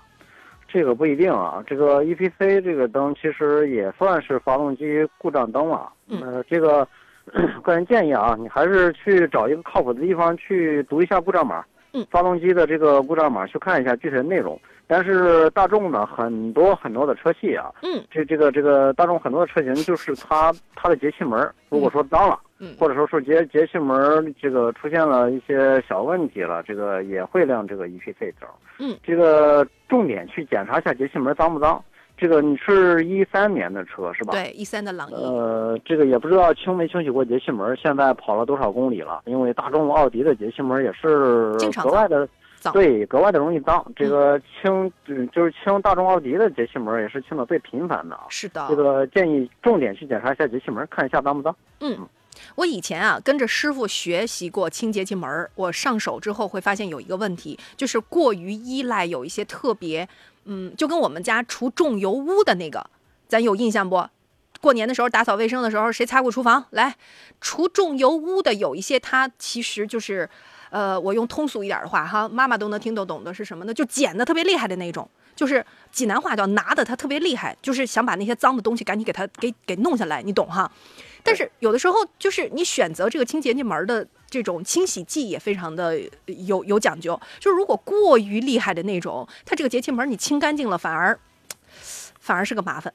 这个不一定啊。这个 EPC 这个灯其实也算是发动机故障灯了。嗯呃，这个 个人建议啊，你还是去找一个靠谱的地方去读一下故障码。嗯发动机的这个故障码去看一下具体的内容。但是大众呢，很多很多的车系啊，嗯这这个这个大众很多的车型就是它它的节气门如果说脏了，嗯或者说是节节气门这个出现了一些小问题了，这个也会亮这个 EPC 灯。嗯，这个重点去检查一下节气门脏不脏。这个你是一三年的车是吧？。对，一三的朗逸，呃，这个也不知道清没清洗过节气门，现在跑了多少公里了？因为大众、奥迪的节气门也是经常格外的脏对，格外的容易脏。这个清，嗯，就是清大众、奥迪的节气门也是清的最频繁的啊。是的，这个建议重点去检查一下节气门，看一下脏不脏。嗯我以前啊跟着师傅学习过清节气门儿，我上手之后会发现有一个问题，就是过于依赖有一些特别，嗯，就跟我们家除重油污的那个，咱有印象不？过年的时候打扫卫生的时候，谁擦过厨房？来，除重油污的有一些，它其实就是，呃，我用通俗一点的话哈，妈妈都能听得懂的是什么呢？就剪的特别厉害的那种，就是济南话叫拿的它特别厉害，就是想把那些脏的东西赶紧给它给给弄下来，你懂哈？但是有的时候就是你选择这个清洁那门的这种清洗剂也非常的有有讲究，就是如果过于厉害的那种，它这个节气门你清干净了，反而反而是个麻烦。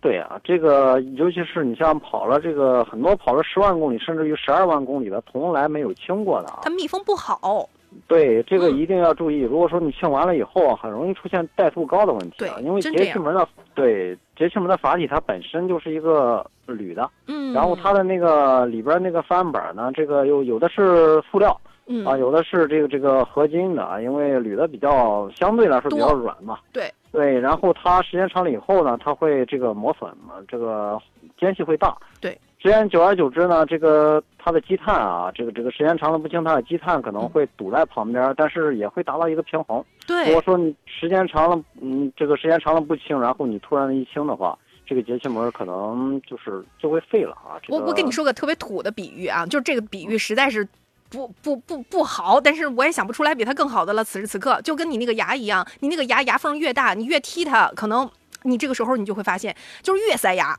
对啊，这个尤其是你像跑了这个很多跑了十万公里，甚至于十二万公里的，从来没有清过的啊它。密封不好，对，这个嗯一定要注意。如果说你清完了以后啊，很容易出现怠速高的问题啊，对因为节气门的对节气门的阀体它本身就是一个铝的，嗯，然后它的那个里边那个翻板呢，这个有有的是塑料嗯啊，有的是这个这个合金的啊，因为铝的比较相对来说比较软嘛。对对，然后它时间长了以后呢，它会这个磨损嘛，这个间隙会大。对，时间久而久之呢，这个它的积碳啊，这个这个时间长了不清，它的积碳可能会堵在旁边，但是也会达到一个平衡。对如果说你时间长了，嗯，这个时间长了不清，然后你突然的一清的话，这个节气门可能就是就会废了啊。这个、我我跟你说个特别土的比喻啊，就是这个比喻实在是不不不不好，但是我也想不出来比它更好的了。此时此刻，就跟你那个牙一样，你那个牙牙缝越大，你越踢它，可能你这个时候你就会发现，就是越塞牙。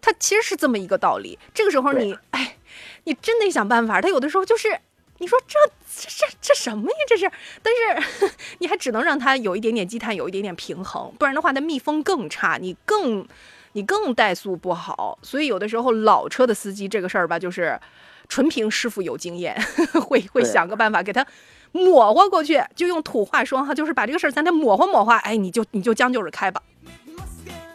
它其实是这么一个道理。这个时候你，哎，你真得想办法。他有的时候就是，你说这这这这什么呀？这是，但是 你还只能让它有一点点积碳，有一点点平衡，不然的话，它密封更差，你更你更怠速不好。所以有的时候老车的司机这个事儿吧，就是纯凭师傅有经验，会会想个办法给他抹和过去。就用土话说哈，就是把这个事儿咱得抹和抹和，哎，你就你就将就着开吧。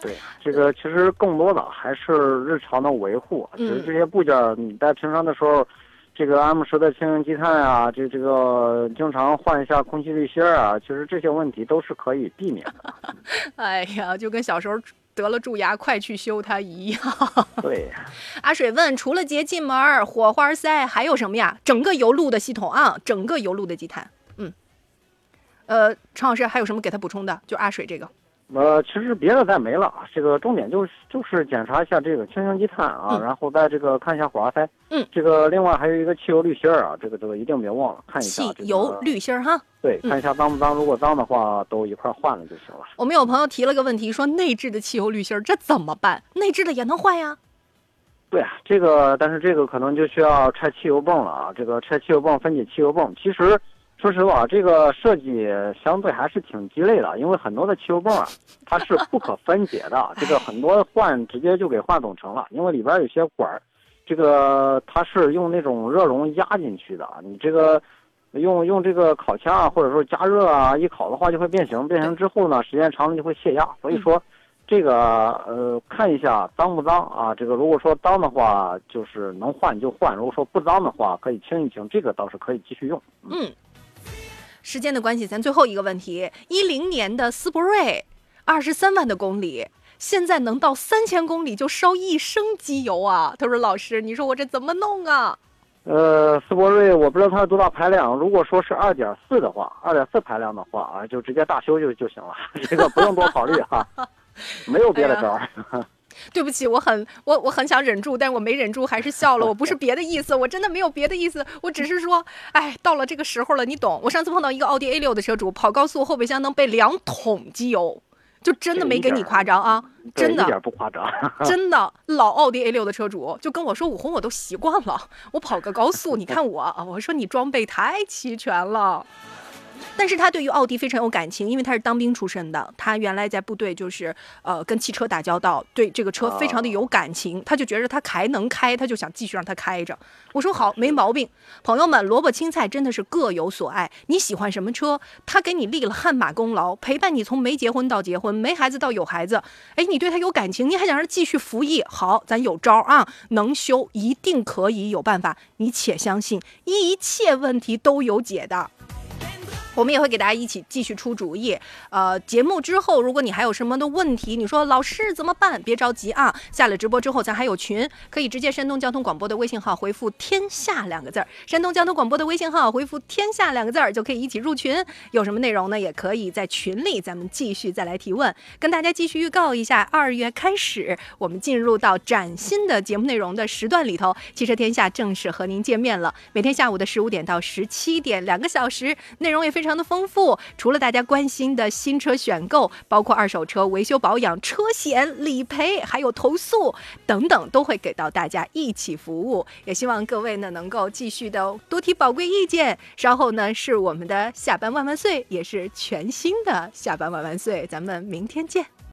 对，这个其实更多的还是日常的维护，嗯只是这些部件你在平常的时候，这个 M 十的轻型积碳啊，这这个经常换一下空气滤芯啊，其实这些问题都是可以避免的。哎呀，就跟小时候得了蛀牙快去修它一样。对，阿水问，除了节气门、火花塞，还有什么呀？整个油路的系统啊，整个油路的积碳。嗯，呃，陈老师还有什么给他补充的？就阿水这个。呃，其实别的再没了，这个重点就是就是检查一下这个轻型积碳啊，嗯然后再这个看一下火花塞。嗯，这个另外还有一个汽油滤芯儿啊，这个这个一定别忘了看一下汽这个油滤芯儿哈。对，嗯看一下脏不脏，如果脏的话都一块换了就行了。我们有朋友提了个问题，说内置的汽油滤芯儿这怎么办？内置的也能换呀？对啊，这个但是这个可能就需要拆汽油泵了啊。这个拆汽油泵分解汽油泵，其实说实话，这个设计相对还是挺鸡肋的，因为很多的汽油泵啊，它是不可分解的。这个很多换直接就给换总成了，因为里边有些管儿，这个它是用那种热熔压进去的，你这个。用用这个烤枪啊，或者说加热啊，一烤的话就会变形，变形之后呢，时间长了就会泄压。所以说，这个呃，看一下脏不脏啊？这个如果说脏的话，就是能换就换；如果说不脏的话，可以清一清，这个倒是可以继续用。嗯，时间的关系，咱最后一个问题：一零年的斯铂瑞，二十三万的公里，现在能到三千公里就烧一升机油啊？他说：“老师，你说我这怎么弄啊呃，斯铂瑞我不知道它是多大排量，如果说是二点四的话，二点四排量的话啊，就直接大修就就行了，这个不用多考虑哈，没有别的招儿。？”对不起，我很我我很想忍住，但是我没忍住，还是笑了。我不是别的意思，我真的没有别的意思，我只是说，哎，到了这个时候了，你懂。我上次碰到一个奥迪 A 六的车主，跑高速后备箱能备两桶机油，就真的没给你夸张啊，真的一点不夸张。真的老奥迪 A 六的车主就跟我说：“武红，我都习惯了，我跑个高速，你看我啊。”我说：“你装备太齐全了。”但是他对于奥迪非常有感情，因为他是当兵出身的，他原来在部队就是呃跟汽车打交道，对这个车非常的有感情，他就觉着他还能开，他就想继续让他开着。我说好，没毛病。朋友们，萝卜青菜真的是各有所爱，你喜欢什么车，他给你立了汗马功劳，陪伴你从没结婚到结婚，没孩子到有孩子，哎，你对他有感情，你还想让他继续服役，好，咱有招儿啊，能修一定可以有办法，你且相信，一切问题都有解的。我们也会给大家一起继续出主意。呃，节目之后，如果你还有什么的问题，你说老师怎么办？别着急啊，下了直播之后，咱还有群，可以直接山东交通广播的微信号回复“天下”两个字儿，山东交通广播的微信号回复“天下”两个字儿，就可以一起入群。有什么内容呢？也可以在群里咱们继续再来提问。跟大家继续预告一下，二月开始，我们进入到崭新的节目内容的时段里头，汽车天下正式和您见面了。每天下午的十五点到十七点，两个小时，内容也非常非常的丰富。除了大家关心的新车选购，包括二手车维修保养、车险理赔，还有投诉等等，都会给到大家一起服务。也希望各位呢能够继续的多提宝贵意见。稍后呢是我们的下班万万岁，也是全新的下班万万岁，咱们明天见。